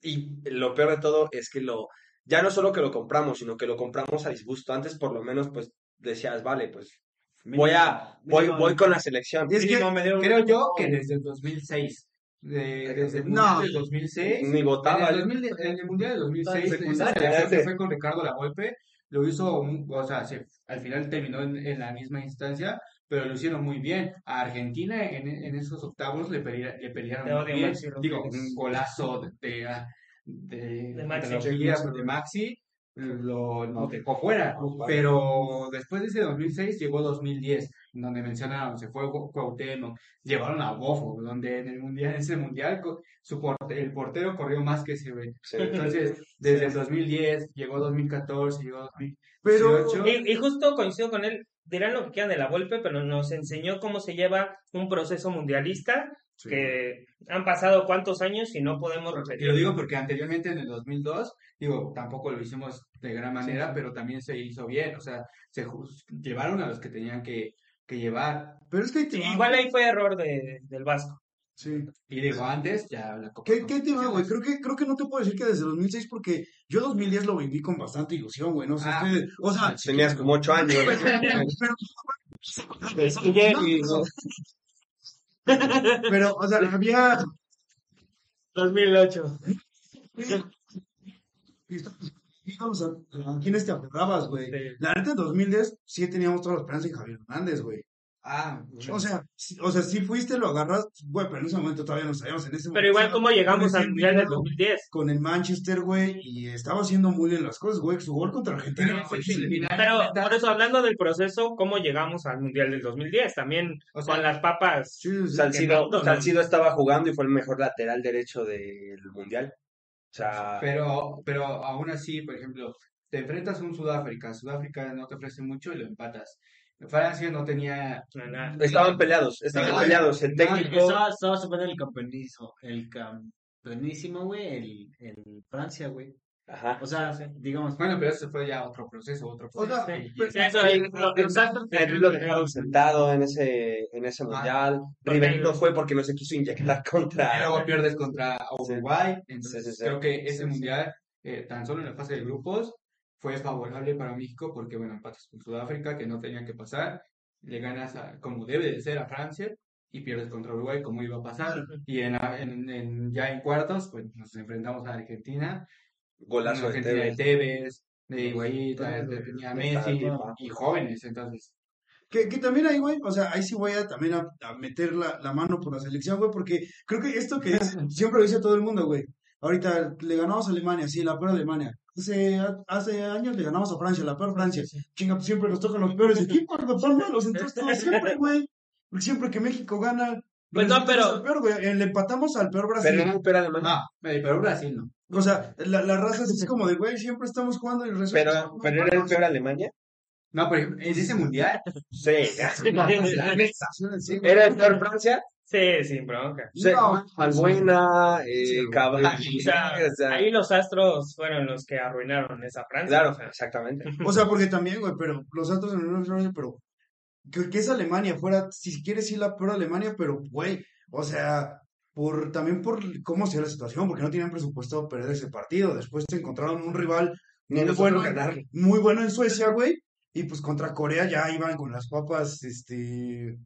y lo peor de todo es que lo, ya no solo que lo compramos, sino que lo compramos a disgusto. Antes por lo menos, pues, decías, vale, pues, voy a, voy, voy con la selección. Y es que Creo yo que desde el 2006. De, desde el No. Mundial del 2006. Ni votaba. En el, 2000 en el Mundial del 2006, esa Secundaria. selección que fue con Ricardo Lavolpe, lo hizo, un- o sea, se- al final terminó en, en la misma instancia, pero lo hicieron muy bien. A Argentina en, en esos octavos le, pelea- le pelearon muy bien. Maxi Digo, un golazo de, de, de, De Maxi. de Maxi, lo, lo dejó fuera. Pero después de ese 2006 llegó 2010, donde mencionaron, se fue Cu- Cuauhtémoc, llevaron a Bofo, donde en el mundial, en ese mundial, su porte- el portero corrió más que ese güey. Sí. Entonces, desde el 2010, llegó 2014, llegó 2018. Pero- Y, y justo coincido con él, dirán lo que quieran de la Volpe, pero nos enseñó cómo se lleva un proceso mundialista, que han pasado cuántos años y no podemos Y repetir. lo digo porque anteriormente en el 2002, digo, tampoco lo hicimos de gran manera, pero también se hizo bien, o sea, se llevaron a los que tenían que, que llevar. Pero es que Sí, igual ahí fue error de, del Vasco. Sí. Y digo, antes ya la Copa ¿Qué, qué te va, güey? Creo que, creo que no te puedo decir que desde 2006 porque yo 2010 lo viví con bastante ilusión, güey. No sé, Ah. ustedes- o sea, Tenías como ocho años. pero, pero, o sea, había, 2008. íbamos a, a quienes te aferrabas, güey. Sí. La neta, en 2010 sí teníamos toda la esperanza en Javier Hernández, güey. Ah, O sea, sí, o sea, sí fuiste, lo agarras, güey, pero en ese momento todavía no sabíamos. En ese Pero momento igual, estaba ¿cómo llegamos al Mundial del eliminado 2010? Con el Manchester, güey, y estaba haciendo muy bien las cosas, güey. Su gol contra Argentina fue excelente. Pero por eso, hablando del proceso, ¿cómo llegamos al Mundial del 2010? También O sea, con las papas. Sí, sí, sí. Salcido, ¿no? Salcido estaba jugando y fue el mejor lateral derecho del mundial. O sea, Pero, pero aún así, por ejemplo, te enfrentas a un Sudáfrica, Sudáfrica no te ofrece mucho y lo empatas. Francia no tenía Nada. estaban peleados, estaban Ah, peleados. El ah, técnico, Estaba, estaba súper el campeonísimo, el campeonísimo, güey, el, el Francia, güey. Ajá. O sea, digamos, Bueno, pero eso fue ya otro proceso, otro proceso. eso, lo- dejaron sentado en ese, en ese mundial. Riverino fue porque no se quiso inyectar Y contra. luego pierdes contra Uruguay. Entonces, Sí, sí, sí. creo que ese Sí, sí. mundial, eh, tan solo en la fase de grupos, fue favorable para México porque, bueno, empatas con Sudáfrica, que no tenían que pasar. Le ganas a- como debe de ser a Francia y pierdes contra Uruguay, como iba a pasar. Y en, la- en- en- ya en cuartos, pues nos enfrentamos a Argentina. Golazo Argentina de Tevez. De Higuaín, de tenía Messi y jóvenes. Entonces, Que, que también ahí, güey, o sea, ahí sí voy a también a, a meter la, la mano por la selección, güey, porque creo que esto que es, siempre lo dice todo el mundo, güey. Ahorita le ganamos a Alemania, sí, la peor Alemania. Hace, hace años le ganamos a Francia, la peor Francia. Chinga, pues siempre nos tocan los peores equipos, los son malos, entonces todo siempre, güey. Porque Siempre que México gana, Pues no, pero- peor. Eh, Le empatamos al peor Brasil. Pero no, pero además. no, eh, pero Brasil no. O sea, la, la raza es como de, güey, siempre estamos jugando y resulta Pero, pero era el peor Alemania. No, ejemplo, en ese mundial, Sí. Sí, güey. ¿Era el peor Francia? Sí, sin bronca. Sí. No. Albuena, eh, Sí. Cavani. O sea, o sea, ahí los Astros fueron los que arruinaron esa Francia. Claro, o sea. exactamente. O sea, porque también, güey, pero los Astros en el Francia, pero que, que es Alemania, fuera, si quieres ir la peor Alemania, pero, güey, o sea, por también por cómo se la situación, porque no tenían presupuesto perder ese partido. Después te encontraron un rival muy bueno, ganarle. muy bueno en Suecia, güey, y pues contra Corea ya iban con las papas, este,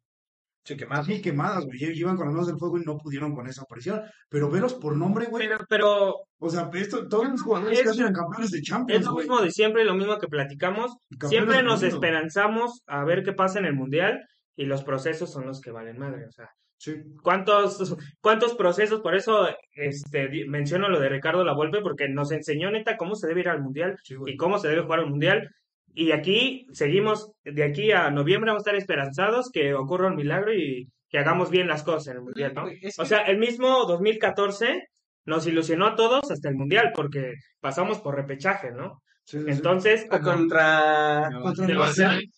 Sí, que más. así quemadas, güey, iban con las manos del fuego y no pudieron con esa presión. Pero velos por nombre, güey, Pero, pero o sea, esto, todos los jugadores Es- casi eran campeones de es Champions, lo güey. mismo de siempre, lo mismo que platicamos. Siempre nos esperanzamos a ver qué pasa en el Mundial y los procesos son los que valen madre. O sea, Sí. ¿cuántos, cuántos procesos? Por eso este, menciono lo de Ricardo Lavolpe porque nos enseñó neta cómo se debe ir al Mundial Sí, y cómo se debe jugar un Mundial. Y aquí seguimos, de aquí a noviembre vamos a estar esperanzados que ocurra un milagro y que hagamos bien las cosas en el Mundial, ¿no? Es O sea, el mismo 2014 nos ilusionó a todos hasta el Mundial porque pasamos por repechaje, ¿no? Sí, sí, sí. Entonces, Contra. Contra el.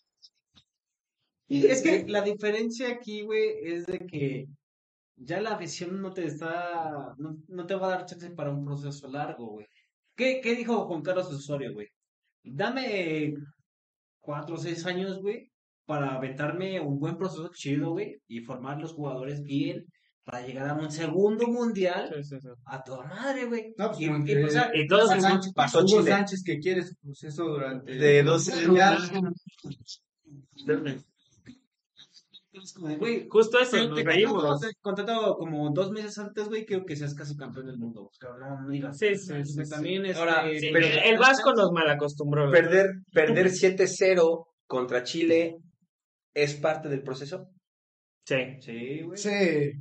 Y es que la diferencia aquí, güey, es de que ya la afición no te está, no, no te va a dar chance para un proceso largo, güey. ¿Qué, qué dijo Juan Carlos Osorio, güey? Dame cuatro o seis años, güey, para aventarme un buen proceso chido, güey, y formar los jugadores bien para llegar a un segundo mundial Sí, sí, sí. a toda madre, güey. No, pues, y, y, que- o sea, Y todos Sánchez, pasó Hugo Chile. Sánchez que quiere su proceso durante De 12 Ya, es como de, güey, Justo eso, te, nos te reímos. contrato, como dos meses antes, güey, quiero que seas casi campeón del mundo. Cabrón, no, no digas. Sí, sí, sí, sí. También este, Ahora, Sí, Pero- el Vasco nos malacostumbró. Perder, perder 7-0 contra Chile es parte del proceso. Sí. Sí, güey. Sí. E-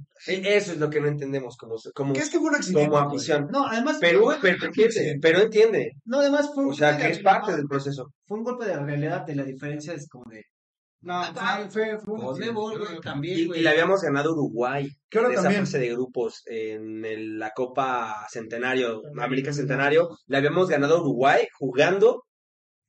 Eso es lo que no entendemos como, como, Que es que fue un accidente. como güey. afición. No, además, Pero, fue- pero, entiende, pero entiende. no, además fue un O sea, que es parte del proceso. Fue un golpe de realidad de la diferencia, es como de. No, fue, fue, fue Conmebol, güey, también, Y, güey. y le habíamos ganado a Uruguay Que ahora en esa también. fase de grupos en el- la Copa Centenario, América Centenario. Le habíamos ganado a Uruguay jugando,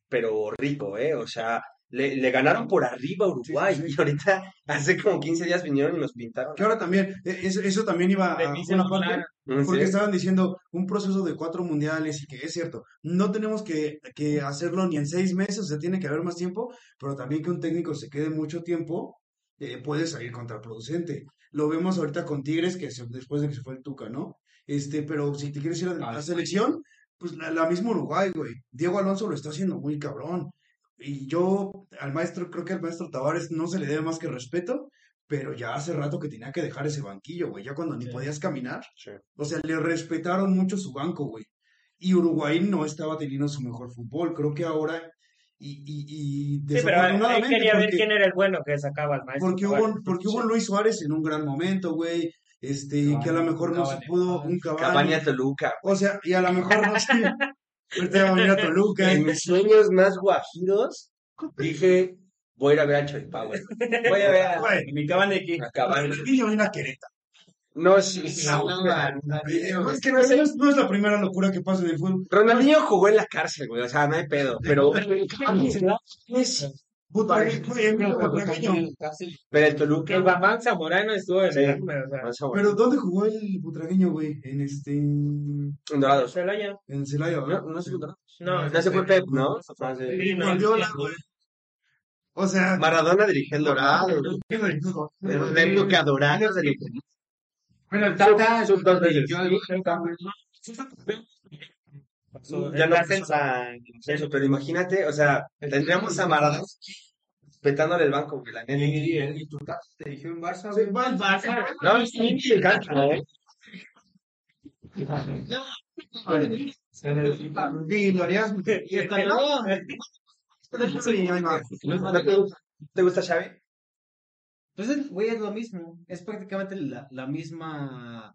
pero rico, ¿eh? O sea, le, le ganaron por arriba a Uruguay. Sí, sí, sí. Y ahorita, hace como 15 días vinieron y nos pintaron. Que ahora también, eh, eso, eso también iba a una parte, Mm, porque estaban diciendo un proceso de cuatro mundiales y que es cierto, no tenemos que, que hacerlo ni en seis meses, o sea, tiene que haber más tiempo, pero también que un técnico se quede mucho tiempo eh, puede salir contraproducente. Lo vemos ahorita con Tigres, que se- después de que se fue el Tuca, ¿no? Este, pero si te quieres ir a Ah, la sí. selección, pues la, la misma Uruguay, güey. Diego Alonso lo está haciendo muy cabrón. Y yo al maestro, creo que al maestro Tavares no se le debe más que respeto, pero ya hace rato que tenía que dejar ese banquillo, güey. Ya cuando ni podías caminar. Sí. O sea, le respetaron mucho su banco, güey. Y Uruguay no estaba teniendo su mejor fútbol. Creo que ahora, y, y, y Sí, pero desafortunadamente, quería ver porque, quién era el bueno que sacaba al maestro. porque hubo, porque hubo un Luis Suárez en un gran momento, güey. Este, que a lo mejor no se pudo, un Cabaña Cavani. Toluca. O sea, y a lo mejor no sé. Ahorita va a venir a Toluca. En mis sueños más guajiros, dije, voy a ir a ver a Choripá, güey. Voy a ver a Güey. mi cabana de aquí. A Cavani. Y yo vine a Querétaro. No, sí, sí, No, no, no, no. Es que no es, no es la primera locura que pasa en el fútbol. Ronaldinho jugó en la cárcel, güey, o sea, no hay pedo, pero Pero el Toluca. El Baján Zamorano estuvo en Sí. el. Pero ¿dónde jugó el Butragueño, güey? En este... En En Dorados. Celaya. Celaya, No, ¿verdad? no Dorados. No, No se fue Pep, ¿no? Ah, sí. Sí, no, Guardiola, güey. O sea... Maradona dirigió el Dorado. ¿qué le digo? En época dorada de Bueno, el Tata Sub dos veces. dirigió Ya no piensa en eso, pero imagínate, o sea, tendríamos a Maradona petándole el banco, güey, la neta. Y, y, y tu Tata te dirigió en Barça, Sí, güey. va al Barça. No, ¿eh? Calderón. Sí, ahí va. ¿No te gusta, Xavi? Pues, es- güey, es lo mismo. Es prácticamente la, la misma.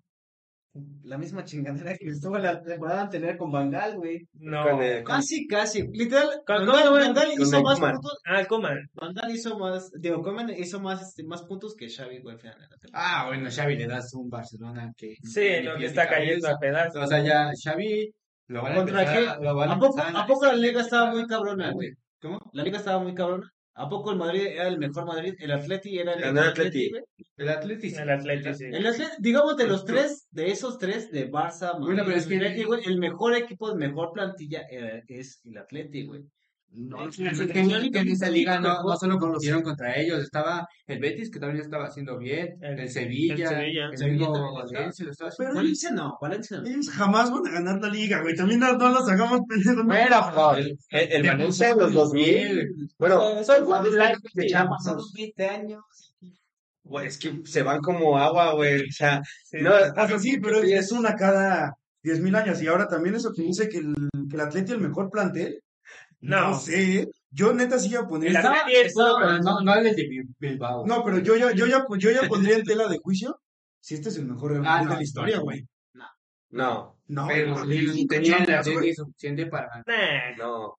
La misma chingadera que estuvo la temporada anterior con Bangal, güey. No. Con el- con- Casi, casi. Literal, Con- Bangal, hizo más Koeman. puntos. Ah, el Koeman. Bangal hizo más. Digo, Koeman hizo más, este, más puntos que Xavi, güey, al final. Ah, bueno, Xavi le das un Barcelona que... Sí, no, que está cayendo cabeza. a pedazos. O sea, ya Xavi lo van a ¿Contra empezar, lo van a ¿A poco, ¿A poco la liga estaba muy cabrona, güey? ¿Cómo? La liga estaba muy cabrona. ¿A poco el Madrid era el mejor Madrid? El Atleti era el mejor el Atleti. El Atlético. El Atlético, sí. El Atleti, digamos de los tres, de esos tres, de Barça, Madrid, Bueno, pero es que- Atleti, güey, el mejor equipo, de mejor plantilla era- es el Atleti, güey. No, es que en esa liga no, no solo compitieron contra ellos, estaba el Betis que también estaba haciendo bien, El- el, Sevilla, el Sevilla. el Sevilla mismo. Valencia lo estaba haciendo. Pero Valencia no, Valencia no. ellos jamás van a ganar la liga, güey. También no, no los hagamos pendejos. Bueno, El, el, el Valencia en los 2000. Bueno, Son de Champions. Pasaron 20 años. güey, es que se van como agua, güey. O sea, no, sea, sí, pero es, es una cada 10.000 años. Y ahora también eso que dice que el, que el Atleti es el mejor plantel. No. No sé. Yo neta sí ya pondría. El Estaba- estaba- Pero no, no hables de Bil- Bilbao. No, pero yo ya, yo ya, yo ya pondría en tela de juicio si este es el mejor Real Ah, no, de la historia, no. güey. no, No, pero no, cinco tenía güey. suficiente para Nah. no.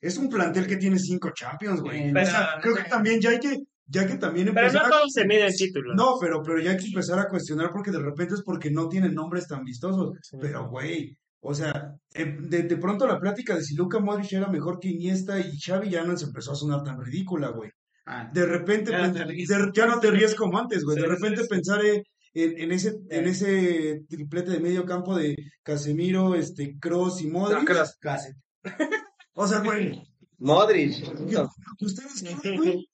Es un plantel que tiene cinco Champions, güey. Pero- o sea, creo que también ya hay que, ya que también Pero empezar no a- todo se mide en títulos. No, pero, pero ya hay que empezar a cuestionar porque de repente es porque no tienen nombres tan vistosos. Pero, güey, o sea, eh, de, de pronto la plática de si Luka Modric era mejor que Iniesta y Xavi ya no se empezó a sonar tan ridícula, güey. Ah, De repente, Ya no te ríes. de- ya no te ríes como antes, güey. De repente pensar eh, en, en ese, en ese triplete de medio campo de Casemiro, este, Kroos y Modric. Casi. O sea, güey, Modric. ¿ustedes qué, güey?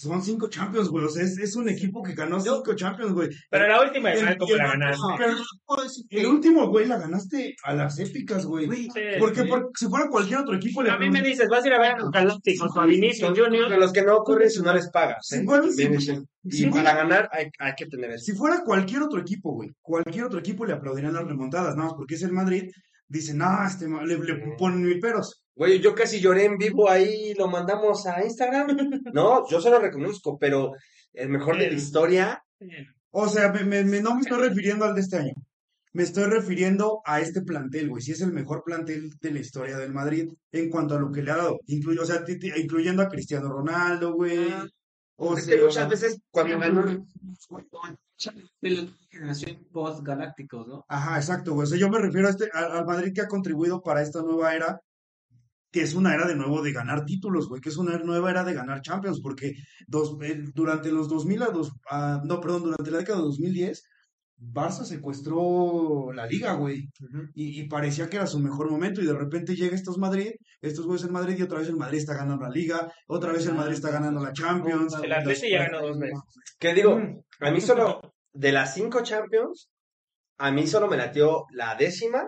Son cinco Champions, güey. O sea, es, es un equipo que ganó cinco Champions, güey. Pero la última El- igual como la ganaste. pero no puedo decir que el último, güey, la ganaste a las épicas, güey. Güey, Sí. Porque, porque si fuera cualquier otro equipo, le A mí me dices, vas a ir a ver a los Galácticos o a Vinicius Junior. los que no corren si no les pagas. ¿eh? Sí, Y Sí. para ganar hay, hay que tener eso. Si fuera cualquier otro equipo, güey, cualquier otro equipo le aplaudirían las remontadas, nada más porque es el Madrid. Dicen, no, este, ma- le, le ponen mil peros. Güey, yo casi lloré en vivo ahí, lo mandamos a Instagram. No, yo se lo reconozco, pero el mejor de la historia. O sea, me, me- me- no me estoy refiriendo al de este año. Me estoy refiriendo a este plantel, güey. Si es el mejor plantel de la historia del Madrid en cuanto a lo que le ha dado. Incluyo, o sea, incluyendo a Cristiano Ronaldo, güey. O Es que sea, muchas veces cuando ganó. de la generación post-galácticos, ¿no? Ajá, exacto, güey. O sea, yo me refiero a este, al, al Madrid que ha contribuido para esta nueva era, que es una era de nuevo de ganar títulos, güey, que es una nueva era de ganar Champions, porque dos, el- durante los 2000 a dos, no, perdón, durante la década de 2010, Barça secuestró la liga, güey, y, y parecía que era su mejor momento, y de repente llega estos Madrid, estos güeyes en Madrid, y otra vez el Madrid está ganando la liga, otra vez el Madrid está ganando la Champions. El Atleti ya ganó dos veces. Que digo, a mí solo, de las cinco Champions, a mí solo me latió la décima,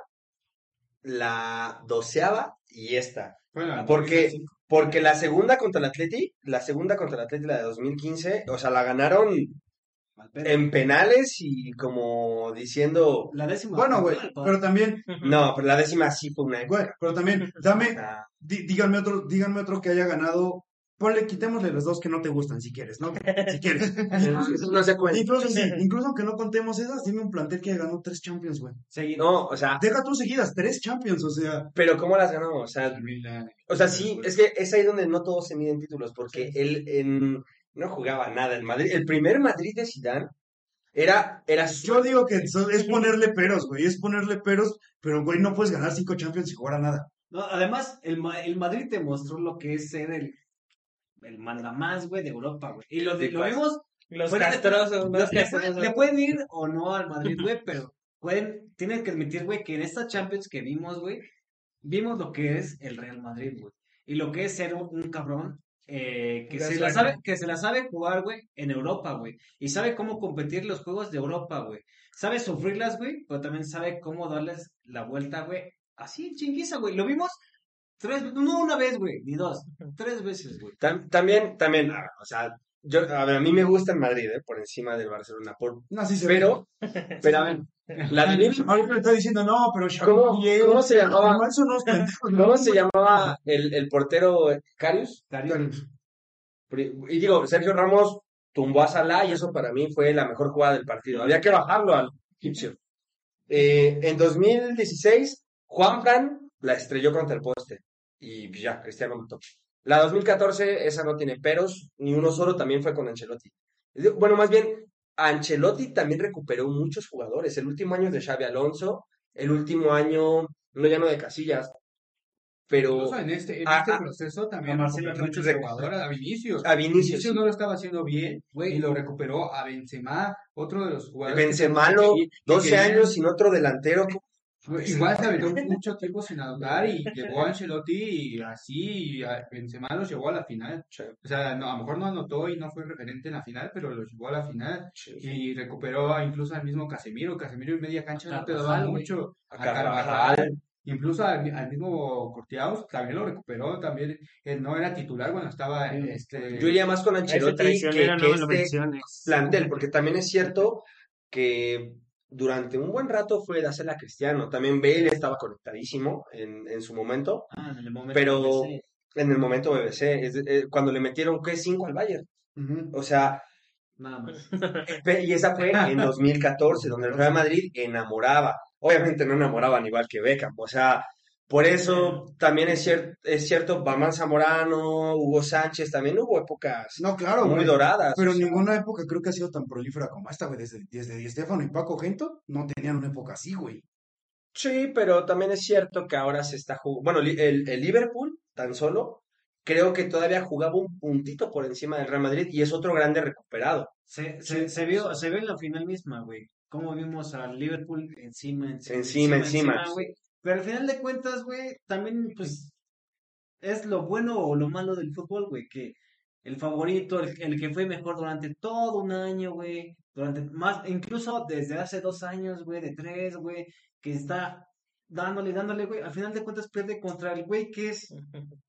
la doceava y esta. Bueno, Porque, porque la segunda contra el Atleti, la segunda contra el Atleti, la de 2015, o sea, la ganaron en penales y como diciendo, La décima. Bueno, güey, pero también, no, pero la décima sí fue una güey, pero también, dame, Ah, Dí- díganme otro, díganme otro que haya ganado. Ponle, quitémosle los dos que no te gustan, si quieres, ¿no? Si quieres. Eso no se cuenta. incluso, sí, incluso aunque no contemos esas, dime un plantel que ganó tres Champions, güey. No, o sea, Deja tú seguidas, tres Champions, o sea. pero ¿cómo las ganó? O sea, o sea, sí, es que es ahí donde no todos se miden títulos, porque él en, no jugaba nada en Madrid. El primer Madrid de Zidane era, era su- Yo digo que es ponerle peros, güey, es ponerle peros, pero, güey, no puedes ganar cinco Champions sin jugar a nada. No, además, el, el Madrid te mostró lo que es ser el, el manda más, güey, de Europa, güey. Y lo, de- Sí, lo pues. vimos Los Fuera castrosos, los castrosos. le pueden ir o no al Madrid, güey, pero pueden, tienen que admitir, güey, que en esta Champions que vimos, güey, vimos lo que es el Real Madrid, güey. Y lo que es ser un, un cabrón eh, que, se la sabe, que se la sabe jugar, güey, en Europa, güey. Y sabe cómo competir los juegos de Europa, güey. Sabe sufrirlas, güey, pero también sabe cómo darles la vuelta, güey. Así, en chinguiza, güey. Lo vimos tres, no una vez, güey, ni dos, tres veces, güey. Tam- también, también, ah, o sea, yo, a ver, a mí me gusta el Madrid, ¿eh? Por encima del Barcelona, por, No, sí se ve. pero, pero a ver, la Ahorita le está diciendo, no, pero ¿Cómo- cómo se llamaba? ¿cómo se llamaba el, el portero Carius? Y digo, Sergio Ramos tumbó a Salah y eso para mí fue la mejor jugada del partido. Había que bajarlo al egipcio. Eh, en 2016, Juan Fran la estrelló contra el poste y ya, Cristiano mató. La 2014, esa no tiene peros, ni uno solo, también fue con Ancelotti. Bueno, más bien, Ancelotti también recuperó muchos jugadores. El último año es de Xavi Alonso, el último año, no ya no de Casillas, pero Incluso en este, en a- este proceso también a Marcelo muchos jugadores, a Vinicius. a Vinicius. Vinicius no lo estaba haciendo bien Güey. y lo recuperó a Benzema, otro de los jugadores. que Benzema, y- y 12 que- años sin otro delantero. Igual se aventó mucho tiempo sin anotar y llegó Ancelotti y así y a Benzema los llevó a la final. O sea, no, a lo mejor no anotó y no fue referente en la final, pero los llevó a la final y recuperó a- incluso al mismo Casemiro. Casemiro en media cancha no te daba mucho. A A Carvajal. Carvajal. Incluso al, al mismo Corteaus también lo recuperó, también él no era titular cuando estaba en este... Yo iría más con Ancelotti que, que lo este plantel, porque también es cierto que durante un buen rato fue de hacerla Cristiano. También Bale estaba conectadísimo en, en su momento, Ah, en el momento pero en el momento BBC, es eh, cuando le metieron, ¿qué? 5 al Bayern. O sea, Nada más. Y esa fue en 2014, donde el Real Madrid enamoraba. Obviamente no enamoraban igual que Beckham. O sea, por eso también es, cier- es cierto, Bamán Zamorano, Hugo Sánchez, también hubo épocas No, claro, muy güey. doradas. Pero o sea, ninguna época creo que ha sido tan prolífera como esta, güey. Desde, desde Di Stéfano y Paco Gento no tenían una época así, güey. Sí, pero también es cierto que ahora se está jugando. Bueno, el, el Liverpool, tan solo, creo que todavía jugaba un puntito por encima del Real Madrid y es otro grande recuperado. Se, se, se vio, se ve en la final misma, güey. Cómo vimos al Liverpool encima, encima, Encima, encima. güey. Pero al final de cuentas, güey, también, pues, es lo bueno o lo malo del fútbol, güey, que el favorito, el, el que fue mejor durante todo un año, güey, durante más, incluso desde hace dos años, güey, de tres, güey, que está dándole, dándole, güey, al final de cuentas pierde contra el güey que es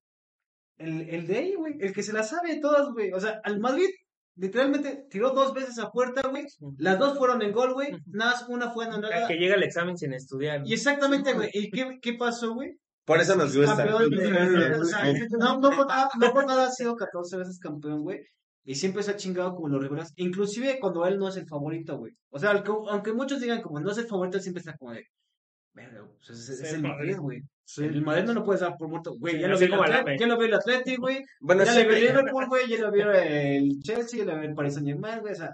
el, el de ahí, güey, el que se la sabe todas, güey. O sea, al Madrid literalmente tiró dos veces a puerta, güey. Las dos fueron en gol, güey. Nada, más una fue anulada. que llega el examen sin estudiar. Y exactamente, güey. ¿Y qué, qué pasó, güey? Por eso nos gusta. Campeón de- o sea, no, no, por nada, no por nada ha sido 14 veces campeón, güey. Y siempre se ha chingado como los regulares. Inclusive cuando él no es el favorito, güey. O sea, aunque, aunque muchos digan como no es el favorito, él siempre está como de... Güey, pues es, es Sí, el Madrid. Madrid, güey. El Madrid no lo puedes dar por muerto. Güey, ya lo AVE. ya lo vio el Atleti, güey. Bueno, ya sí, le vio el. Liverpool, güey. Ya lo vio el Chelsea, ya lo vio el Paris Saint Germain, güey. O sea,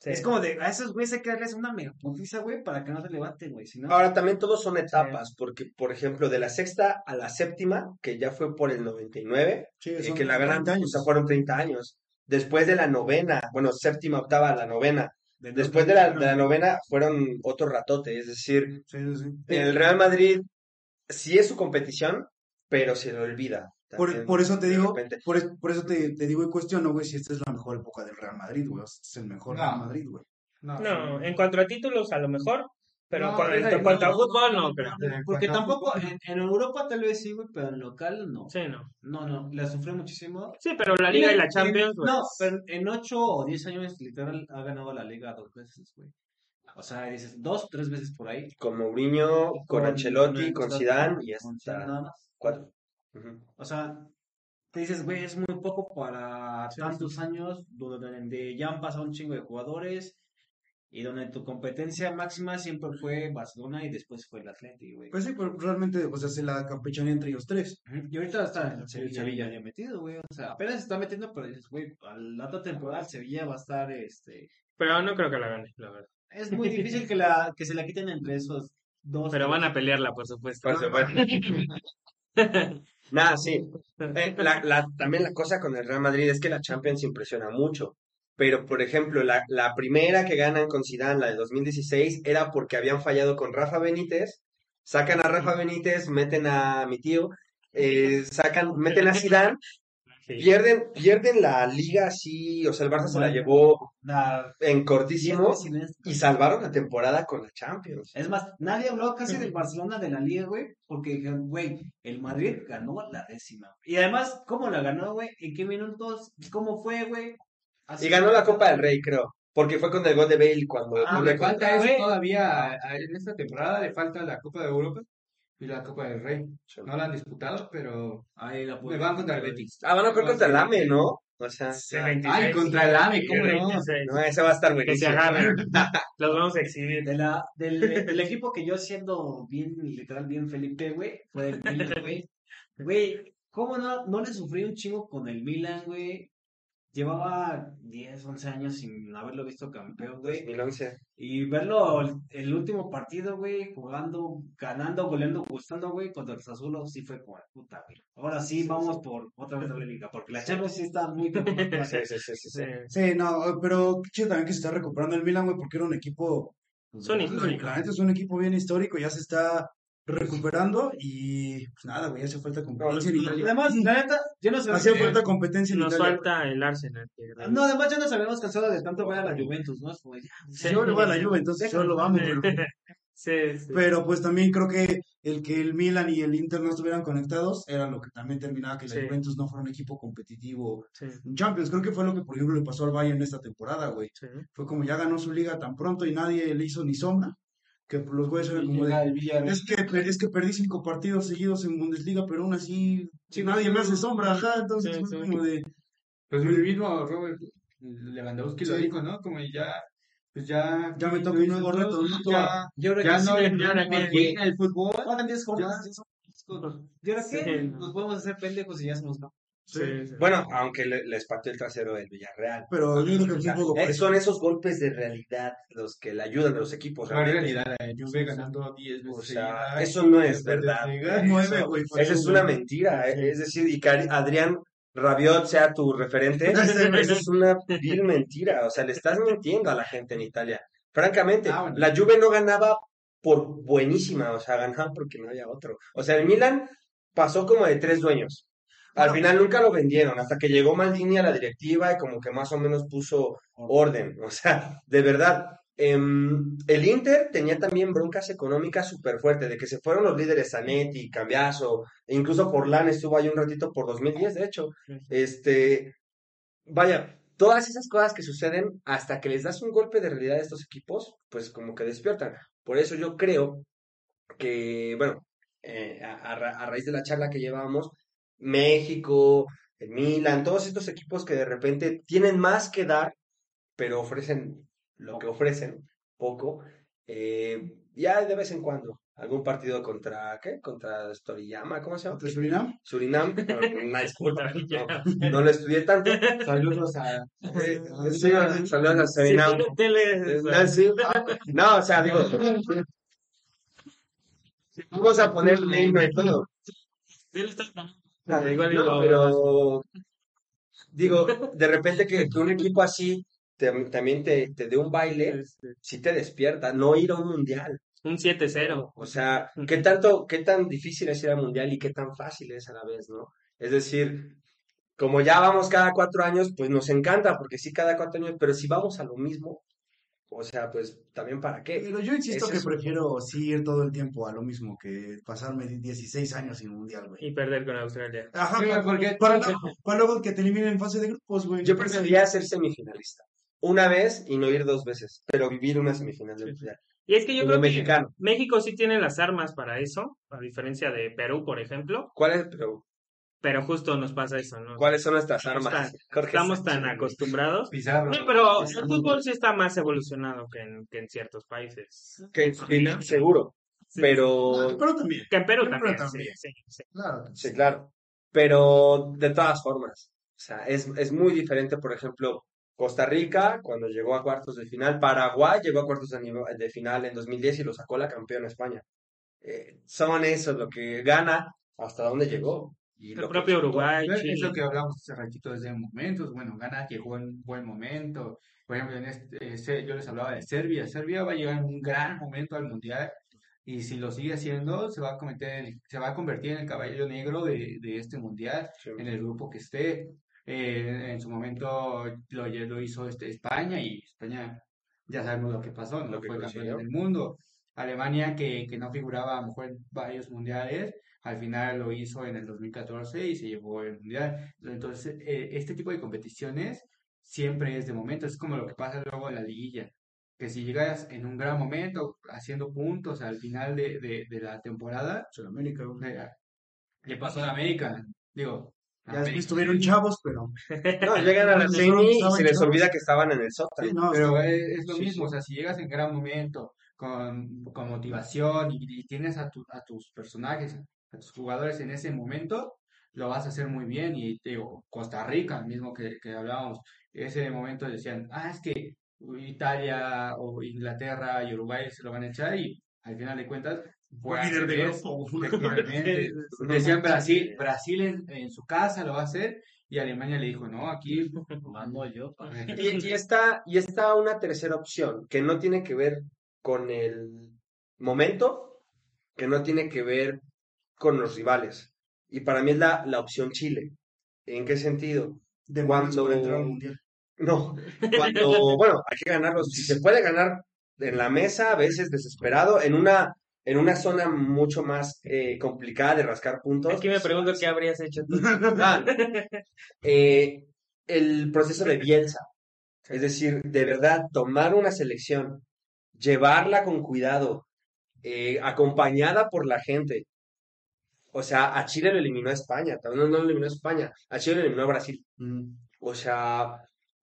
Sí. es como de a esos güeyes hay que darles una mega putiza, güey, para que no se levanten, güey. Si no, Ahora también todos son etapas, porque por ejemplo, de la sexta a la séptima, que ya fue por el 99, Sí, eh, que la ganan, 30 años. o sea, fueron 30 años. Después de la novena, bueno, séptima, octava, la novena. Después de la, de la novena fueron otro ratote, es decir, Sí, sí, sí. el Real Madrid sí es su competición, pero se le olvida. Por, por eso te digo, por, por eso te, te digo y cuestiono, güey, si esta es la mejor época del Real Madrid, güey. Es el mejor No. Real Madrid, güey. No, No, en cuanto a títulos, a lo mejor. Pero No, en cuanto a fútbol, no, pero. Porque tampoco, en, en Europa tal vez sí, güey, pero en local no. Sí, no. No, no, la sufrió muchísimo. Sí, pero la Liga y la Champions, pues, No, pero en 8 o 10 años literal ha ganado la Liga dos veces, güey. O sea, dices dos, tres veces por ahí. Con Mourinho, con, Ancelotti, con Ancelotti, Zidane y con hasta Zidane nada más. cuatro. O sea, te dices, güey, es muy poco para tantos años donde ya han pasado un chingo de jugadores y donde tu competencia máxima siempre fue Barcelona y después fue el Atlético, güey. Pues sí, pero realmente, o sea, se la campechanía entre ellos tres. Y ahorita está Sí, Sevilla, Sevilla. ya metido, güey. O sea, apenas se está metiendo, pero dices, güey, a la otra temporada el Sevilla va a estar, este... pero no creo que la gane, la verdad. Es muy difícil que, la, que se la quiten entre esos dos. Pero van a pelearla, por supuesto. Por supuesto. Nada, sí. Eh, la, la- también la cosa con el Real Madrid es que la Champions impresiona mucho. Pero, por ejemplo, la, la primera que ganan con Zidane, la de 2016, era porque habían fallado con Rafa Benítez. Sacan a Rafa Benítez, meten a mi tío, eh, sacan, meten a Zidane, Sí. pierden, pierden la liga así, o sea, el Barça se la llevó en cortísimo y salvaron la temporada con la Champions. Es más, nadie habló casi del Barcelona de la liga, güey, porque güey, el Madrid ganó la décima. Y además, ¿cómo la ganó, güey? ¿En qué minutos? ¿Cómo fue, güey? Así Y ganó la Copa del Rey, creo, porque fue con el gol de Bale cuando Ah, le le falta eso güey. todavía a- a- en esta temporada, le falta la Copa de Europa y la Copa del Rey. No la han disputado, pero Ahí la me van contra el Betis. Ah, van a jugar contra el AME, ¿no? O sea, Sí, 26. Ay, contra el AME, ¿cómo no? 26. no, ese va a estar Que se buenísimo. agarren. Los vamos a exhibir. De la, del, del equipo que yo siendo bien, literal, bien Felipe, güey, fue el Milan, güey. Güey, ¿cómo no, no le sufrí un chingo con el Milan, güey? Llevaba 10, 11 años sin haberlo visto campeón, güey. 2011. Y verlo el, el último partido, güey, jugando, ganando, goleando, gustando, güey, contra el Sassuolo, sí fue como puta, güey. Ahora sí, vamos por otra vez a la liga, porque la Champions sí está muy complicada. Sí, sí, sí, sí, sí. Sí. Sí, no, pero qué chido también que se está recuperando el Milan, güey, porque era un equipo. pues, históricos. neta es un equipo bien histórico, ya se está recuperando y pues nada, güey, hace falta competencia en Italia. además, la neta, yo no sé. Hacía falta competencia en Nos Italia. falta el Arsenal. que- No, además ya nos habíamos cansado de tanto ver a la Juventus, ¿no? Es como, ya, Sí. Yo le voy a la Juve, entonces yo lo. Sí, sí. Pero pues también creo que el que el Milan y el Inter no estuvieran conectados era lo que también terminaba que la Sí. Juventus no fuera un equipo competitivo Sí, en Champions. Creo que fue lo que, por ejemplo, le pasó al Bayern esta temporada, güey. sí. Fue como ya ganó su liga tan pronto y nadie le hizo ni sombra, que los güeyes eran como de, es que, es que perdí cinco partidos seguidos en Bundesliga, pero aún así nadie me hace sombra, ajá, entonces Sí, fue sí. como de, Pues el mismo Robert Lewandowski lo Sí. dijo, ¿no? Como ya, pues ya, Ya me toca un nuevo reto, ¿no? Ya, Yo creo ya que no, sí, ya ya no no el fútbol. Ahora en 10 Ya. jóvenes, ¿Y ahora qué? Sí. Nos podemos hacer pendejos y ya somos campeones. Sí, sí. Bueno, aunque le- les pateó el trasero del Villarreal. pero yo creo que O sea, fue un poco eh, son esos golpes de realidad los que le ayudan a los equipos. La realidad, eh, Juve ganando 10 O veces. sea, seguidas, eso no es verdad. Esa es un- una mentira. eh, Es decir, y que Adrián Rabiot sea tu referente, esa es una vil mentira. O sea, le estás mintiendo a la gente en Italia. Francamente, Ah, bueno. la Juve no ganaba por buenísima, o sea, ganaba porque no había otro. O sea, el Milan pasó como de tres dueños. Al final nunca lo vendieron, hasta que llegó Maldini a la directiva y como que más o menos puso orden. O sea, de verdad. em, el Inter tenía también broncas económicas súper fuertes, de que se fueron los líderes Zanetti, Cambiaso, e incluso Forlán estuvo ahí un ratito por 2010, de hecho. Este, vaya, todas esas cosas que suceden hasta que les das un golpe de realidad a estos equipos, pues como que despiertan. Por eso yo creo que, bueno, eh, a, a ra- a raíz de la charla que llevábamos, México, el Milan, todos estos equipos que de repente tienen más que dar, pero ofrecen lo que ofrecen, poco, eh, ya de vez en cuando. Algún partido contra, ¿qué? Contra Storiyama, ¿cómo se llama? ¿Contra Surinam? Surinam, una disculpa, no, no lo estudié tanto. Saludos a. Eh, sí, saludos a Surinam. Sí, No, o sea, digo, vamos a poner el y todo. Igual No, pero digo, de repente que, que un equipo así te- también te, te dé un baile, sí te despierta, no ir a un mundial. Un 7-0. O sea, ¿qué tanto, qué tan difícil es ir al mundial y qué tan fácil es a la vez, ¿no? Es decir, como ya vamos cada cuatro años, pues nos encanta, porque sí, cada cuatro años, pero si vamos a lo mismo, o sea, pues también para qué. Pero yo insisto que prefiero sí ir todo el tiempo a lo mismo que pasarme 16 años sin mundial, güey. Y perder con Australia. Ajá, Sí, para, porque- para, para luego que te eliminen en fase de grupos, güey. Yo preferiría ser semifinalista. Una vez y no ir dos veces, pero vivir una semifinal del Sí. mundial. Y es que yo creo que mexicano. México sí tiene las armas para eso, a diferencia de Perú, por ejemplo, ¿Cuál es, pero, pero justo nos pasa eso, ¿no? ¿Cuáles son nuestras armas? Estamos tan acostumbrados. Pizarro. No, pero el fútbol sí está más evolucionado que en, que en ciertos países. Que, que- seguro, pero Pero también, Que en Perú Pero también. también. Sí, sí, sí. claro. Sí, claro. Pero de todas formas, o sea, es, es muy diferente, por ejemplo, Costa Rica, cuando llegó a cuartos de final, Paraguay llegó a cuartos de final en 2010 y lo sacó la campeona España. Eh, son eso lo que gana hasta dónde llegó. Y El lo que- propio Uruguay, es Chile. lo que hablamos hace ratito desde momentos, bueno, Ghana llegó en un buen momento, por ejemplo, en este, ese- yo les hablaba de Serbia, Serbia va a llegar en un gran momento al Mundial y si lo sigue haciendo se va a cometer, se va a convertir en el caballo negro de, de este Mundial, Sí. en el grupo que esté. Eh, en su momento lo, lo hizo este, España y España ya sabemos lo que pasó, no Lo que fue campeón del mundo. Alemania, que, que no figuraba a lo mejor en varios mundiales, al final lo hizo en el 2014 y se llevó el mundial. Entonces, eh, este tipo de competiciones siempre es de momento, es como lo que pasa luego en la liguilla, que si llegas en un gran momento, haciendo puntos al final de, de, de la temporada, Sudamérica, eh, le pasó a América, digo, Ya después estuvieron chavos, pero. No, llegan a la semi y se les chavos. olvida que estaban en el Sí, sótano. no, Pero es, es lo Sí, mismo, sí. o sea, si llegas en gran momento, con, con motivación y, y tienes a, tu- a tus personajes, a tus jugadores en ese momento, lo vas a hacer muy bien. Y te digo, Costa Rica, mismo que, que hablábamos, ese momento decían, ah, es que Italia o Inglaterra y Uruguay se lo van a echar y al final de cuentas fue líder de grupo. Decían Brasil, Brasil en, en su casa lo va a hacer y Alemania le dijo, no, aquí Mando yo. Y, y está, y está una tercera opción que no tiene que ver con el momento, que no tiene que ver con los rivales. Y para mí es la, la opción Chile. ¿En qué sentido? De Cuando- para entrar al mundial. No, cuando, bueno, hay que ganarlo. Si se puede ganar en la mesa, a veces desesperado, en una, en una zona mucho más eh, complicada de rascar puntos. Aquí me pregunto qué habrías hecho tú. Ah, eh, el proceso de Bielsa. Es decir, de verdad, tomar una selección, llevarla con cuidado, eh, acompañada por la gente. O sea, a Chile lo eliminó a España, también no, no lo eliminó a España, a Chile lo eliminó a Brasil. Mm. O sea,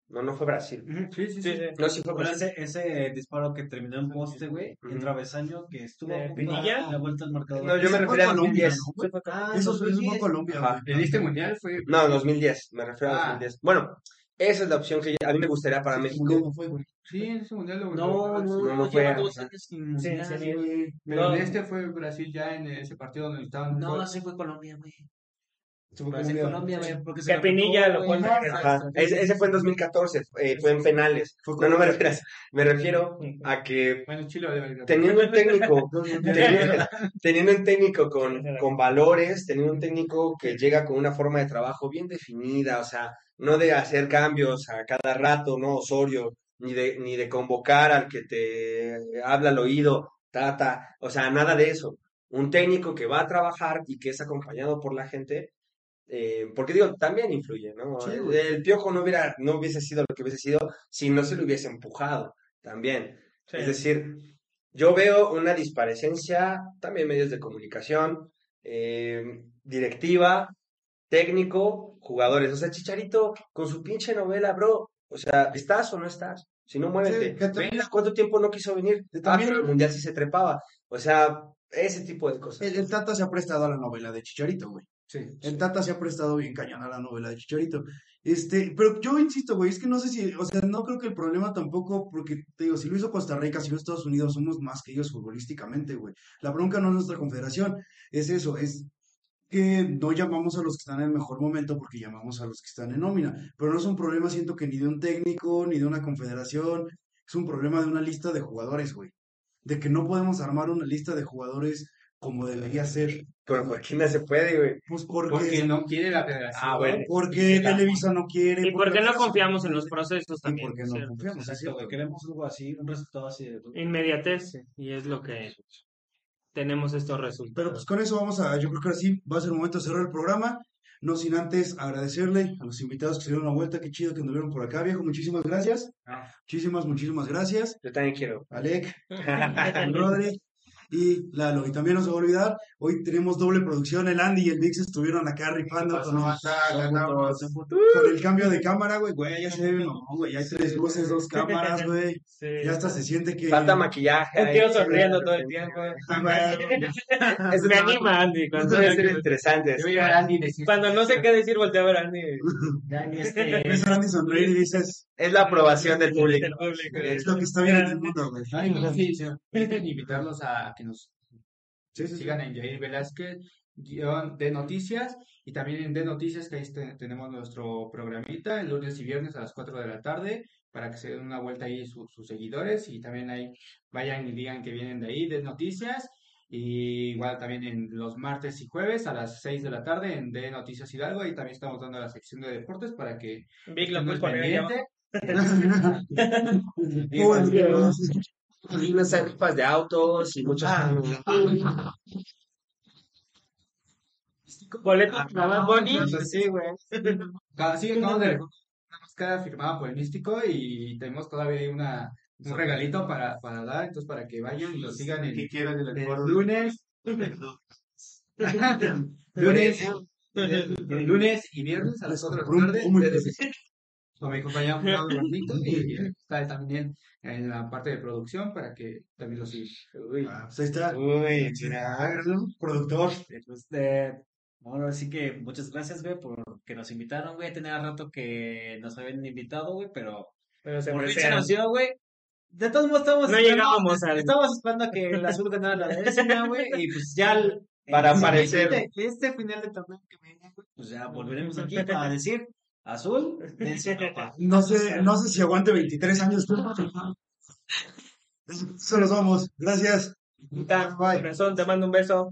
no, no fue Brasil. Sí, sí, Sí, sí. sí. No, sí fue Brasil. ese, ese disparo que terminó en poste, güey, Ujú. en travesaño, que estuvo ¿De a punto Pinilla? de la vuelta al marcador. No, yo me refería a Colombia, 2010. ¿no? Ah, Eso, eso fue 2010. Colombia, güey. En este mundial fue No, 2010, me refiero a Ah. 2010. Bueno, esa es la opción que a mí me gustaría para Sí, México. mundial no fue, güey. Sí, en ese mundial lo No, no, No, no, no fue, lleva dos años sin Sí, mundial, sí, güey. Pero No. en este fue Brasil ya en ese partido donde estaban No, fuertes. ese fue Colombia, güey. Brasil, Colombia. Güey, porque se Que la Pinilla lo pone. Ajá, ese, ese fue en 2014, eh, fue en penales. Fue No, no me refiero. Me refiero a que teniendo un técnico, teniendo, teniendo un técnico con, con valores, teniendo un técnico que llega con una forma de trabajo bien definida, o sea, no de hacer cambios a cada rato, ¿no? Osorio, ni de, ni de convocar al que te habla al oído, ta, ta, o sea, nada de eso. Un técnico que va a trabajar y que es acompañado por la gente, eh, porque digo, también influye, ¿no? Sí, el, güey. el piojo no hubiera, no hubiese sido lo que hubiese sido si no se lo hubiese empujado, también. Sí. Es decir, yo veo una disparecencia, también medios de comunicación, eh, directiva, técnico, jugadores. O sea, Chicharito con su pinche novela, bro. O sea, ¿estás o no estás? Si no, muévete. Sí, también- ¿Cuánto tiempo no quiso venir? Ah, también- pero el mundial sí se trepaba. O sea, ese tipo de cosas. El, el Tata se ha prestado a la novela de Chicharito, güey. Sí. El Tata se ha prestado bien cañón a la novela de Chicharito. Este, pero yo insisto, güey, es que no sé si, o sea, no creo que el problema tampoco, porque te digo, si lo hizo Costa Rica, si lo hizo Estados Unidos, somos más que ellos futbolísticamente, güey. La bronca no es nuestra confederación, es eso, es que no llamamos a los que están en el mejor momento porque llamamos a los que están en nómina. Pero no es un problema, siento que ni de un técnico, ni de una confederación, es un problema de una lista de jugadores, güey. De que no podemos armar una lista de jugadores como debería ser. Pero ¿por qué no se puede, güey? Pues porque, Porque no quiere la federación. Ah, bueno. porque Televisa no quiere. ¿Y por qué no confiamos en los procesos Y también? porque no ¿cierto? confiamos, es Exacto, güey, queremos algo así, un resultado así de... Inmediatez, y es lo que tenemos estos resultados. Pero pues con eso vamos a, yo creo que ahora sí va a ser el momento de cerrar el programa. No sin antes agradecerle a los invitados que se dieron la vuelta. Qué chido que anduvieron por acá, viejo. Muchísimas gracias. Ah. Muchísimas, muchísimas gracias. Yo también quiero. Alec, Rodri y Lalo. Y también no se va a olvidar, hoy tenemos doble producción. El Andy y el Vix estuvieron acá rifando con, con el cambio de cámara, güey. Güey, ya se ve, no, güey. Ya hay tres luces, dos cámaras, güey. Sí. Ya hasta se siente que. Falta maquillaje. Un tío sonriendo todo el tiempo. Eso Me anima, Andy. Cuando, Debe ser interesante. Yo voy a llegar a Andy y decir, cuando no sé qué decir, voltea a ver a Andy. Dani, este... Ves a Andy sonreír y dices, Es la aprobación del público. Es lo que está bien en el mundo, güey. Sí, sí. invitarlos a que nos Sí, sí, sí. sigan en Jair Velázquez guion de noticias y también en de noticias que ahí este- tenemos nuestro programita el lunes y viernes a las 4 de la tarde para que se den una vuelta ahí su- sus seguidores y también ahí vayan y digan que vienen de ahí de noticias y igual también en los martes y jueves a las 6 de la tarde en de noticias Hidalgo ahí también estamos dando la sección de deportes para que lo pendiente. Y unas rifas de autos y muchos. Boletos para Bad Bunny. Entonces, sí, güey. Cada- Sí, acabamos de una máscara firmada por el místico y tenemos todavía una, un regalito para, para dar, entonces para que vayan y lo sigan el, ¿Qué quieren del el acuerdo? lunes. lunes, el lunes y viernes a las 4 de la tarde. ¿Cómo Con mi compañero y está también en la parte de producción para que también lo sigan. Ah, pues ahí está. Uy, gran productor. Este, ahora sí que muchas gracias, güey, por que nos invitaron, güey. Tenía rato que nos habían invitado, güey, pero Pero se por se nos dio, güey. De todos modos, estábamos No esperando- llegábamos al- Estábamos esperando a que el azul ganara la décima, güey, y pues ya... Para aparecer. Este, este final de torneo que viene, güey, pues ya volveremos aquí para decir, azul, dense. No sé, no sé si aguante 23 años. Se los vamos. Gracias. Bye. corazón, te mando un beso.